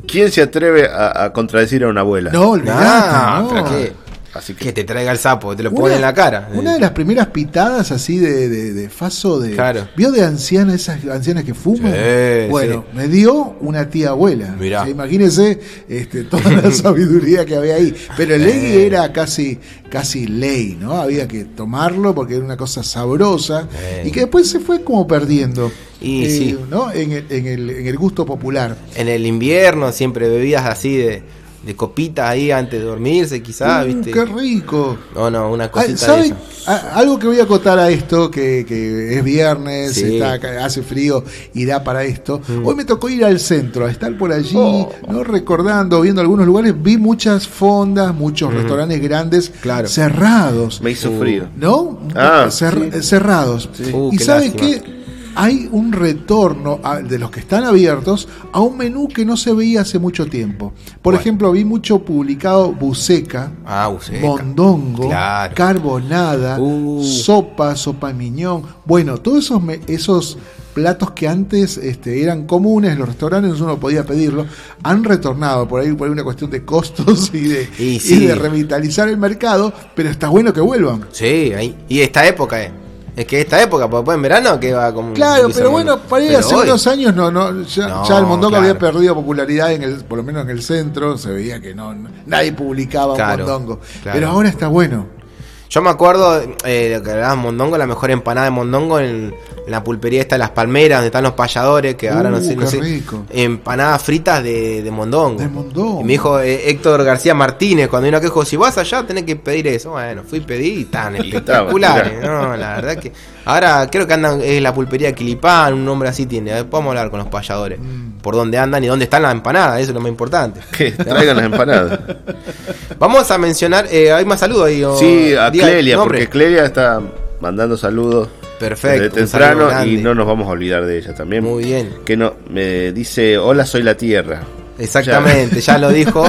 ¿quién se atreve a, a contradecir a una abuela? No, olvidate, Ah, no. ¿pero qué? Así que, Que te traiga el sapo, te lo pone en la cara. Una de las primeras pitadas así de, de, de faso de. Claro. ¿Vio de ancianas, esas ancianas que fuman? Sí, bueno, me dio una tía abuela. Mirá. O sea, imagínese este, toda la *laughs* sabiduría que había ahí. Pero el legui Eh. era casi, casi ley, ¿no? Había que tomarlo porque era una cosa sabrosa Eh. y que después se fue como perdiendo. eh, sí. ¿no? en, el, en, el, en el gusto popular. En el invierno siempre bebidas así de, de copitas ahí antes de dormirse, quizás, Mm, ¿viste? ¡Qué rico! No, no, una Ah, cosita de ¿sabe? esa. A- Algo que voy a acotar a esto, que, que es viernes, Sí. está hace frío y da para esto. Mm. Hoy me tocó ir al centro, a estar por allí, Oh. no recordando, viendo algunos lugares, vi muchas fondas, muchos restaurantes grandes Claro. cerrados. me hizo Uh. frío. ¿No? Ah, Cer- Cerrados. Uh, y qué sabe lástima. que hay un retorno a- de los que están abiertos a un menú que no se veía hace mucho tiempo. Por Bueno. ejemplo, vi mucho publicado buceca, Ah, buceca. mondongo, Claro. carbonada, Uh. sopa, sopa de miñón. Bueno, todos esos, me- esos platos que antes este, eran comunes los restaurantes, uno podía pedirlo, han retornado por ahí por ahí una cuestión de costos y de, Y y sí. de revitalizar el mercado, pero está bueno que vuelvan. Sí, ahí. Y esta época, eh. Es que esta época, después en verano que va como. Claro, pero bueno, para ir hace hoy- unos años no, no, ya, No, ya el mondongo claro. había perdido popularidad en el, por lo menos en el centro, se veía que no, no- nadie publicaba Claro, un mondongo. claro. Pero ahora está bueno. Yo me acuerdo eh, lo que hablabas mondongo, la mejor empanada de mondongo en, en la pulpería esta de las palmeras, donde están los payadores, que ahora no Uh, sé, no sé. Empanadas fritas de, de mondongo. De mondongo. Y me dijo eh, Héctor García Martínez, cuando vino que dijo, si vas allá tenés que pedir eso. Bueno, fui y pedí y tan *laughs* espectaculares. mirá. No, la verdad que. Ahora creo que andan, es la pulpería Quilipán, un nombre así tiene. Después vamos a hablar con los payadores. Mm. Por dónde andan y dónde están las empanadas, eso es lo más importante. *laughs* Que traigan las empanadas. *laughs* Vamos a mencionar, eh, hay más saludos ahí. o- Sí, a Clelia, porque Clelia está mandando saludos Perfecto, desde temprano y no nos vamos a olvidar de ella también. Muy bien. Que no, me dice, hola, soy la tierra. Exactamente, ya lo dijo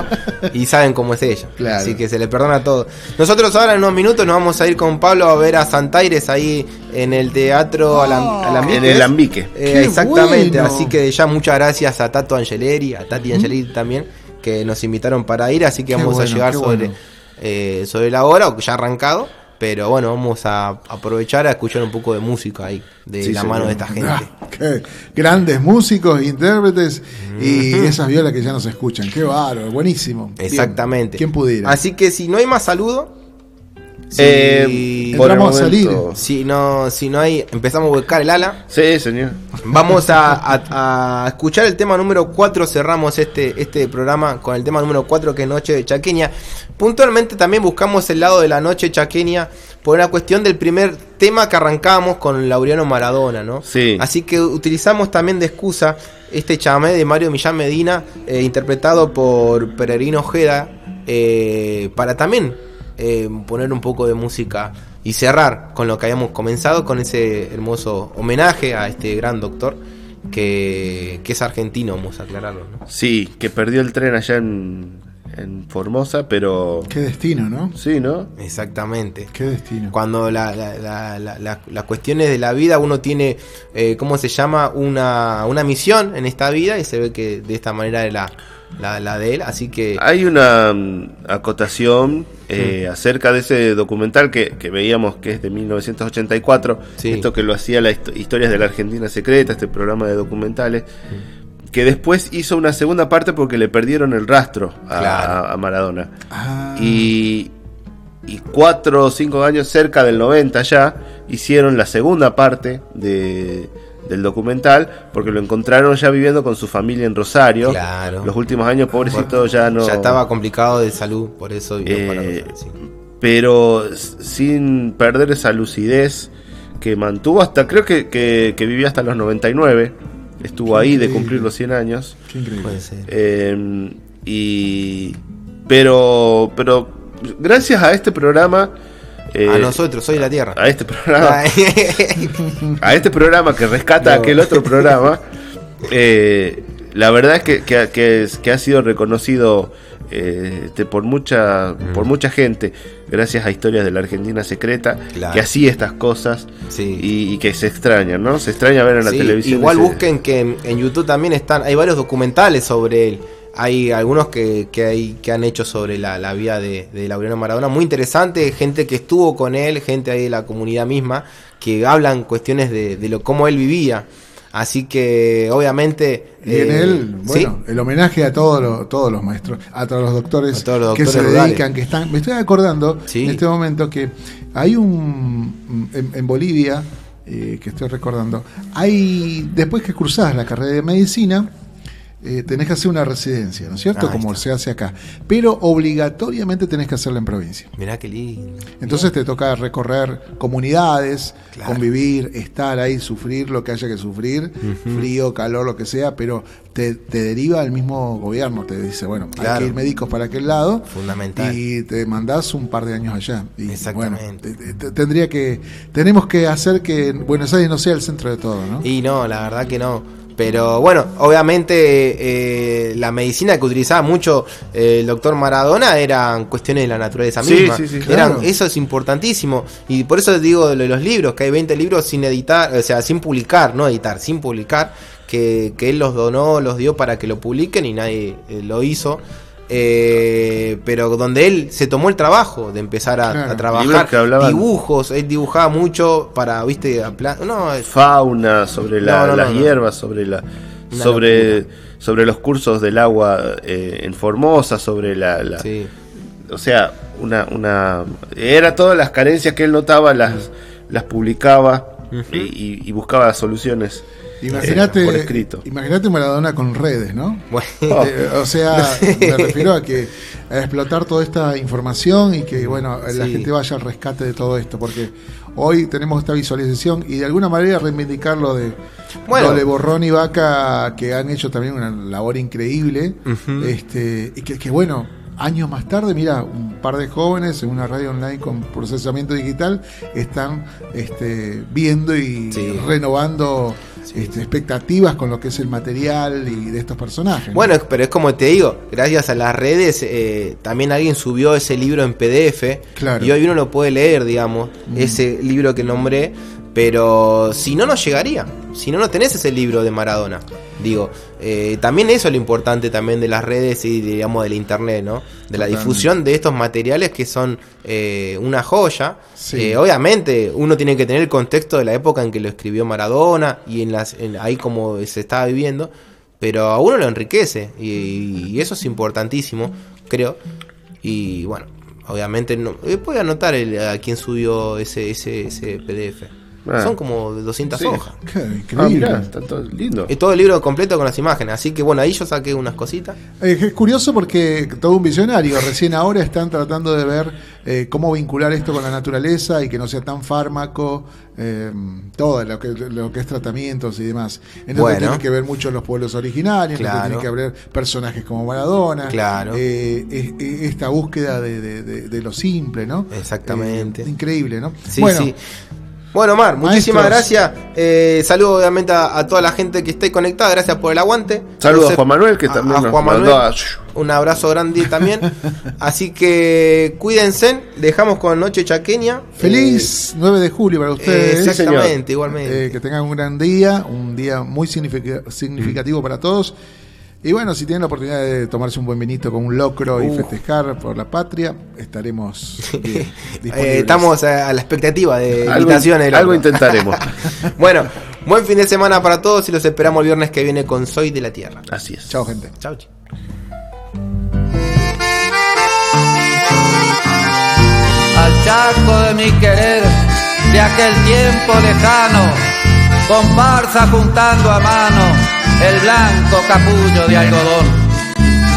y saben cómo es ella. *laughs* Claro. Así que se le perdona todo. Nosotros ahora en unos minutos nos vamos a ir con Pablo a ver a Santaires ahí en el teatro Alam- Alambique. En el Alambique. Eh, ¡Qué exactamente, bueno! así que ya muchas gracias a Tato Angeleri, a Tati Angeleri también, que nos invitaron para ir, así que Qué vamos bueno, a llegar sobre, bueno. eh, sobre la hora, o ya arrancado, pero bueno, vamos a aprovechar a escuchar un poco de música ahí, de Sí, la mano de esta gente. Ah, qué grandes músicos, intérpretes y esas violas que ya nos escuchan. Qué bárbaro, buenísimo. Exactamente. ¿Quién pudiera? Así que si no hay más saludo, si, Eh, Entramos a salir. si no, si no hay, empezamos a buscar el ala. Sí, señor. Vamos a, *laughs* a- a escuchar el tema número 4. Cerramos este, este programa con el tema número 4 que es Noche de Chaqueña. Puntualmente también buscamos el lado de la Noche Chaqueña por una cuestión del primer tema que arrancábamos con Laureano Maradona, ¿no? Sí. Así que utilizamos también de excusa este chamé de Mario Millán Medina, eh, interpretado por Peregrino Ojeda, eh, para también eh, poner un poco de música y cerrar con lo que habíamos comenzado, con ese hermoso homenaje a este gran doctor que, que es argentino, vamos a aclararlo. ¿no? Sí, que perdió el tren allá en, en Formosa, pero... Qué destino, ¿no? Sí, ¿no? Exactamente. Qué destino. Cuando la- la- la- la- la- las cuestiones de la vida uno tiene, eh, ¿cómo se llama? Una, una misión en esta vida y se ve que de esta manera es la, la, de él. Así que Hay una mm, acotación eh, acerca de ese documental que, que veíamos que es de 1984, Sí. esto que lo hacía la histo- Historias de la Argentina Secreta, este programa de documentales, que después hizo una segunda parte porque le perdieron el rastro a, Claro. a Maradona. Ah, Y, y cuatro o cinco años cerca del 90 ya hicieron la segunda parte de, del documental porque lo encontraron ya viviendo con su familia en Rosario. Claro. Los últimos años, pobrecito, ya no. ya estaba complicado de salud, por eso vino Eh, para Rosario, sí. Pero sin perder esa lucidez que mantuvo hasta, creo que, que, que vivía hasta los 99. estuvo ahí de cumplir los 100 años. Qué increíble. Puede ser. Eh, y pero pero gracias a este programa eh, a nosotros, soy la Tierra. a este programa *laughs* a este programa que rescata No. aquel otro programa *laughs* eh, la verdad es que, que- que es- que ha sido reconocido eh, este, por mucha Mm. por mucha gente gracias a historias de la Argentina secreta Claro. que hacía estas cosas Sí. y, y que se extrañan no se extraña ver en la televisión Igual ese- busquen que en, en YouTube también están, hay varios documentales sobre él. Hay algunos que, que, hay, que han hecho sobre la, la vida de, de Laureano Maradona, muy interesante, gente que estuvo con él, gente ahí de la comunidad misma, que hablan cuestiones de, de lo cómo él vivía. Así que obviamente... Y en eh, él, ¿sí? bueno, el homenaje a todos los, todos los maestros, a todos los doctores, A todos los que se dedican, que están. Me estoy acordando Sí. en este momento que hay un. En, en Bolivia, eh, que estoy recordando, hay. Después que cruzás la carrera de medicina. Eh, tenés que hacer una residencia, ¿no es cierto? Ahí Como está. se hace acá. Pero obligatoriamente tenés que hacerla en provincia. Mirá qué lindo. Entonces te toca recorrer comunidades, Claro. convivir, estar ahí, sufrir lo que haya que sufrir, frío, calor, lo que sea, pero te, te deriva el mismo gobierno, te dice, bueno, hay que ir médicos para aquel lado Fundamental. y te mandás un par de años allá. Y Exactamente. bueno, te- te- tendría que, tenemos que hacer que Buenos Aires no sea el centro de todo, ¿no? Y no, la verdad que no. Pero bueno, obviamente eh, la medicina que utilizaba mucho eh, el doctor Maradona eran cuestiones de la naturaleza Sí, misma. sí, sí. Eran- Claro. Eso es importantísimo. Y por eso digo de lo de los libros, que hay 20 libros sin editar, o sea, sin publicar, no editar, sin publicar, que, que él los donó, los dio para que lo publiquen y nadie eh, lo hizo. Eh, pero donde él se tomó el trabajo de empezar a, Claro. a trabajar Libros que hablaban- dibujos, él dibujaba mucho para, viste, no, es- fauna, sobre la- No, no, las no, no. hierbas, sobre la Una sobre sobre los cursos del agua eh, en Formosa, sobre la, la- sí. o sea, una una era todas las carencias que él notaba las las publicaba y buscaba soluciones Imagínate, eh, por escrito. imagínate Maradona con redes, ¿no? Bueno, Oh. Eh, o sea, *laughs* me refiero a que a explotar toda esta información y que bueno la Sí. gente vaya al rescate de todo esto, porque hoy tenemos esta visualización y de alguna manera reivindicar lo de Bueno. lo de Borrón y Vaca que han hecho también una labor increíble, este y que, que, bueno años más tarde, mira, un par de jóvenes en una radio online con procesamiento digital están este, viendo y Sí. renovando este, expectativas con lo que es el material y de estos personajes. ¿no? Bueno, pero es como te digo, gracias a las redes, eh, también alguien subió ese libro en PDF Claro. y hoy uno lo puede leer, digamos, ese libro que nombré, pero si no, no llegaría. Si no, no tenés ese libro de Maradona. Digo, eh, también eso es lo importante también de las redes y digamos del internet, ¿no? De la difusión de estos materiales que son eh, una joya. Sí. Eh, obviamente uno tiene que tener el contexto de la época en que lo escribió Maradona y en las en- ahí como se estaba viviendo, pero a uno lo enriquece y, y eso es importantísimo, creo. Y bueno, obviamente no, eh, puede anotar el- a quién subió ese ese, ese PDF. Ah. Son como 200 Sí. hojas. *laughs* Qué Ah, increíble. mirá, está todo lindo. Y todo el libro completo con las imágenes. Así que bueno, ahí yo saqué unas cositas. Eh, Es curioso porque todo un visionario. Recién ahora están tratando de ver eh, cómo vincular esto con la naturaleza y que no sea tan fármaco, eh, todo lo que, lo que es tratamientos y demás. Entonces Bueno. tiene que ver mucho los pueblos originarios, entonces Claro. tiene que ver personajes como Maradona, Claro. eh, es- es- esta búsqueda de, de- de- de lo simple, ¿no? Exactamente. Eh, increíble, ¿no? Sí, bueno, sí. Bueno, Mar, muchísimas Maestros. gracias. Eh, saludo obviamente a, a toda la gente que esté conectada. Gracias por el aguante. Saludos a Juan Manuel, que también nos mandó a- Un abrazo grande también. *laughs* Así que cuídense. Dejamos con Noche Chaqueña. feliz 9 de julio para Eh, ustedes. exactamente, igualmente. Eh, que tengan un gran día, un día muy significa- significativo para todos. Y bueno, si tienen la oportunidad de tomarse un buen vinito con un locro y festejar por la patria, estaremos *laughs* bien, Eh, estamos a, a la expectativa de algo, invitaciones. algo intentaremos. *laughs* bueno, buen fin de semana para todos y los esperamos el viernes que viene con Soy de la Tierra. Así es. Chao, gente. Chau, chau. al chaco de mi querer de aquel tiempo lejano, comparsa juntando a mano el blanco capullo de algodón.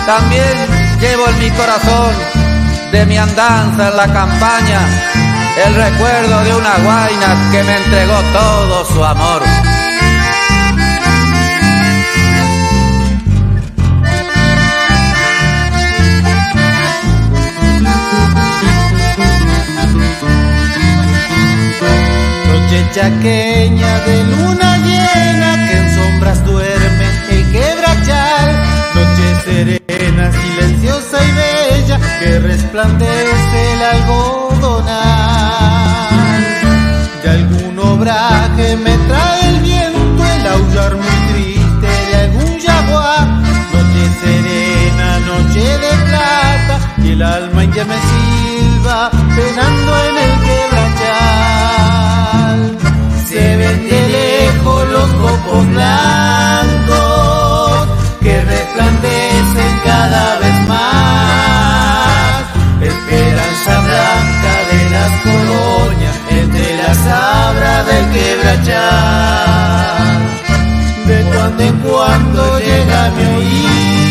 También llevo en mi corazón de mi andanza en la campaña el recuerdo de una guaina que me entregó todo su amor. Noche chaqueña de luna que resplandece el algodonal. De algún obraje me trae el viento, el aullar muy triste de algún jaguar. Noche serena, noche de plata y el alma en que me silba penando quebrachal. De cuando en cuando llega mi oído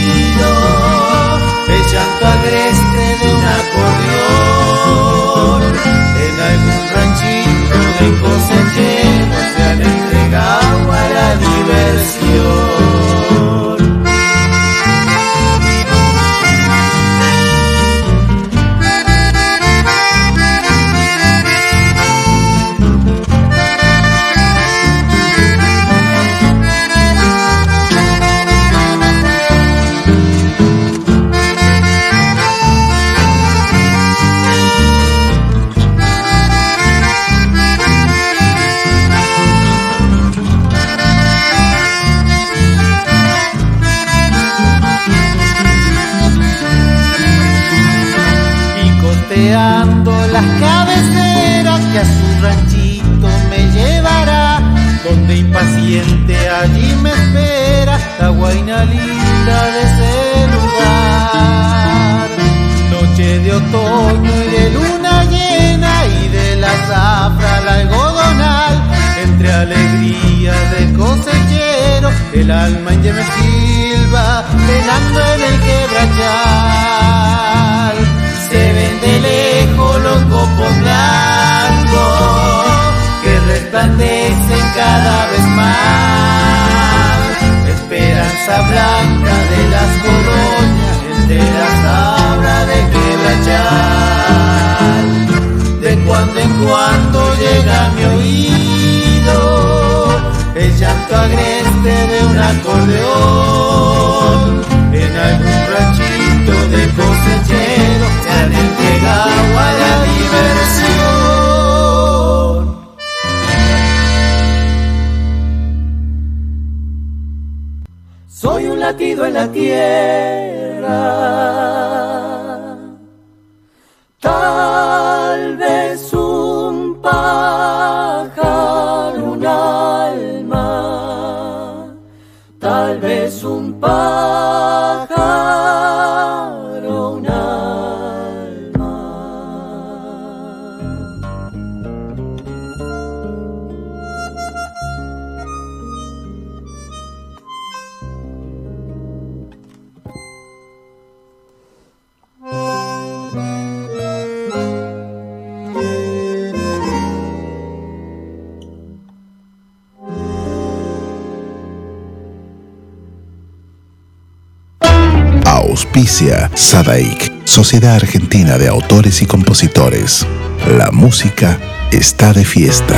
entre alegrías de cosechero, el alma en me silba, velando en el quebrachal. Se ven de lejos los copos blancos que resplandecen cada vez más. Esperanza blanca de las colonias entre las sabras de quebrachal. De cuando en cuando llega mi oído el llanto agreste de un acordeón. En algún ranchito de cosecheros se han entregado a la diversión. Soy un latido en la tierra, Auspicia Sadaik, Sociedad Argentina de Autores y Compositores. La música está de fiesta.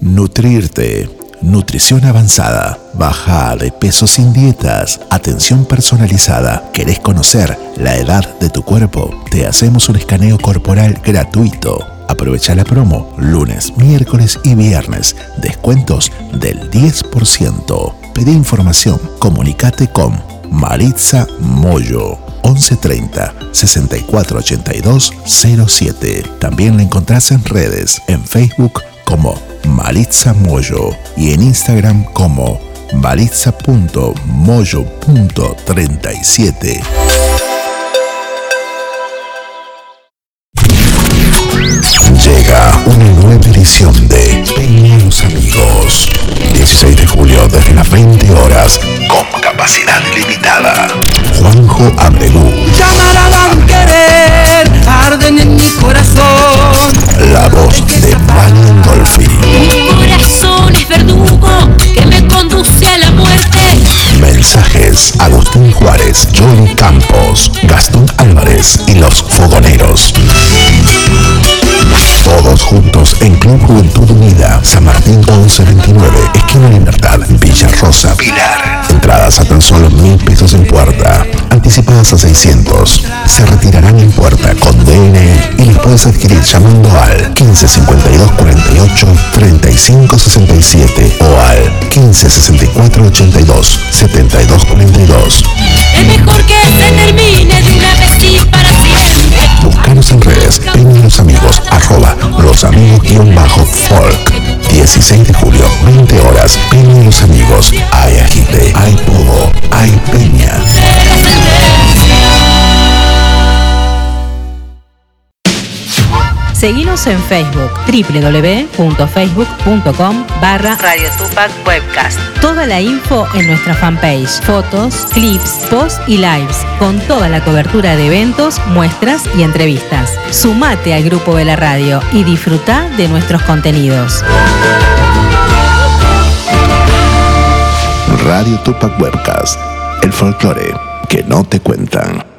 Nutrirte. Nutrición avanzada, bajada de peso sin dietas, atención personalizada. ¿Querés conocer la edad de tu cuerpo? Te hacemos un escaneo corporal gratuito. Aprovecha la promo lunes, miércoles y viernes. Descuentos del 10%. Pedí información. Comunicate con Maritza Moyo. 1130 6482 07. También la encontrás en redes, en Facebook como Maritza Moyo y en Instagram como maritza.moyo.37. Llega una nueva edición de. 16 de julio desde las 20 horas con capacidad limitada. Juanjo Abdelú, Llamarán querer, arden en mi corazón. la voz de Marian Dolphy. Mi corazón es verdugo que me conduce a la muerte. Mensajes Agustín Juárez, Johnny Campos, Gastón Álvarez y los Fogoneros. Todos juntos en Club Juventud Unida, San Martín 1129, esquina Libertad, Villa Rosa, Pilar. Entradas a tan solo mil pesos en puerta, anticipadas a 600. Se retirarán en puerta con DNI y los puedes adquirir llamando al 15 52 48 35 67 o al 15 64 82 72 42. Es mejor que se termine de una vez Buscanos en redes, los amigos, arroba los folk. 16 de julio, 20 horas, los amigos. Hay agite, hay pogo, hay peña. Seguinos en Facebook www.facebook.com barra Radio Tupac Webcast. Toda la info en nuestra fanpage, fotos, clips, posts y lives, con toda la cobertura de eventos, muestras y entrevistas. Sumate al grupo de la radio y disfruta de nuestros contenidos. Radio Tupac Webcast. El folclore que no te cuentan.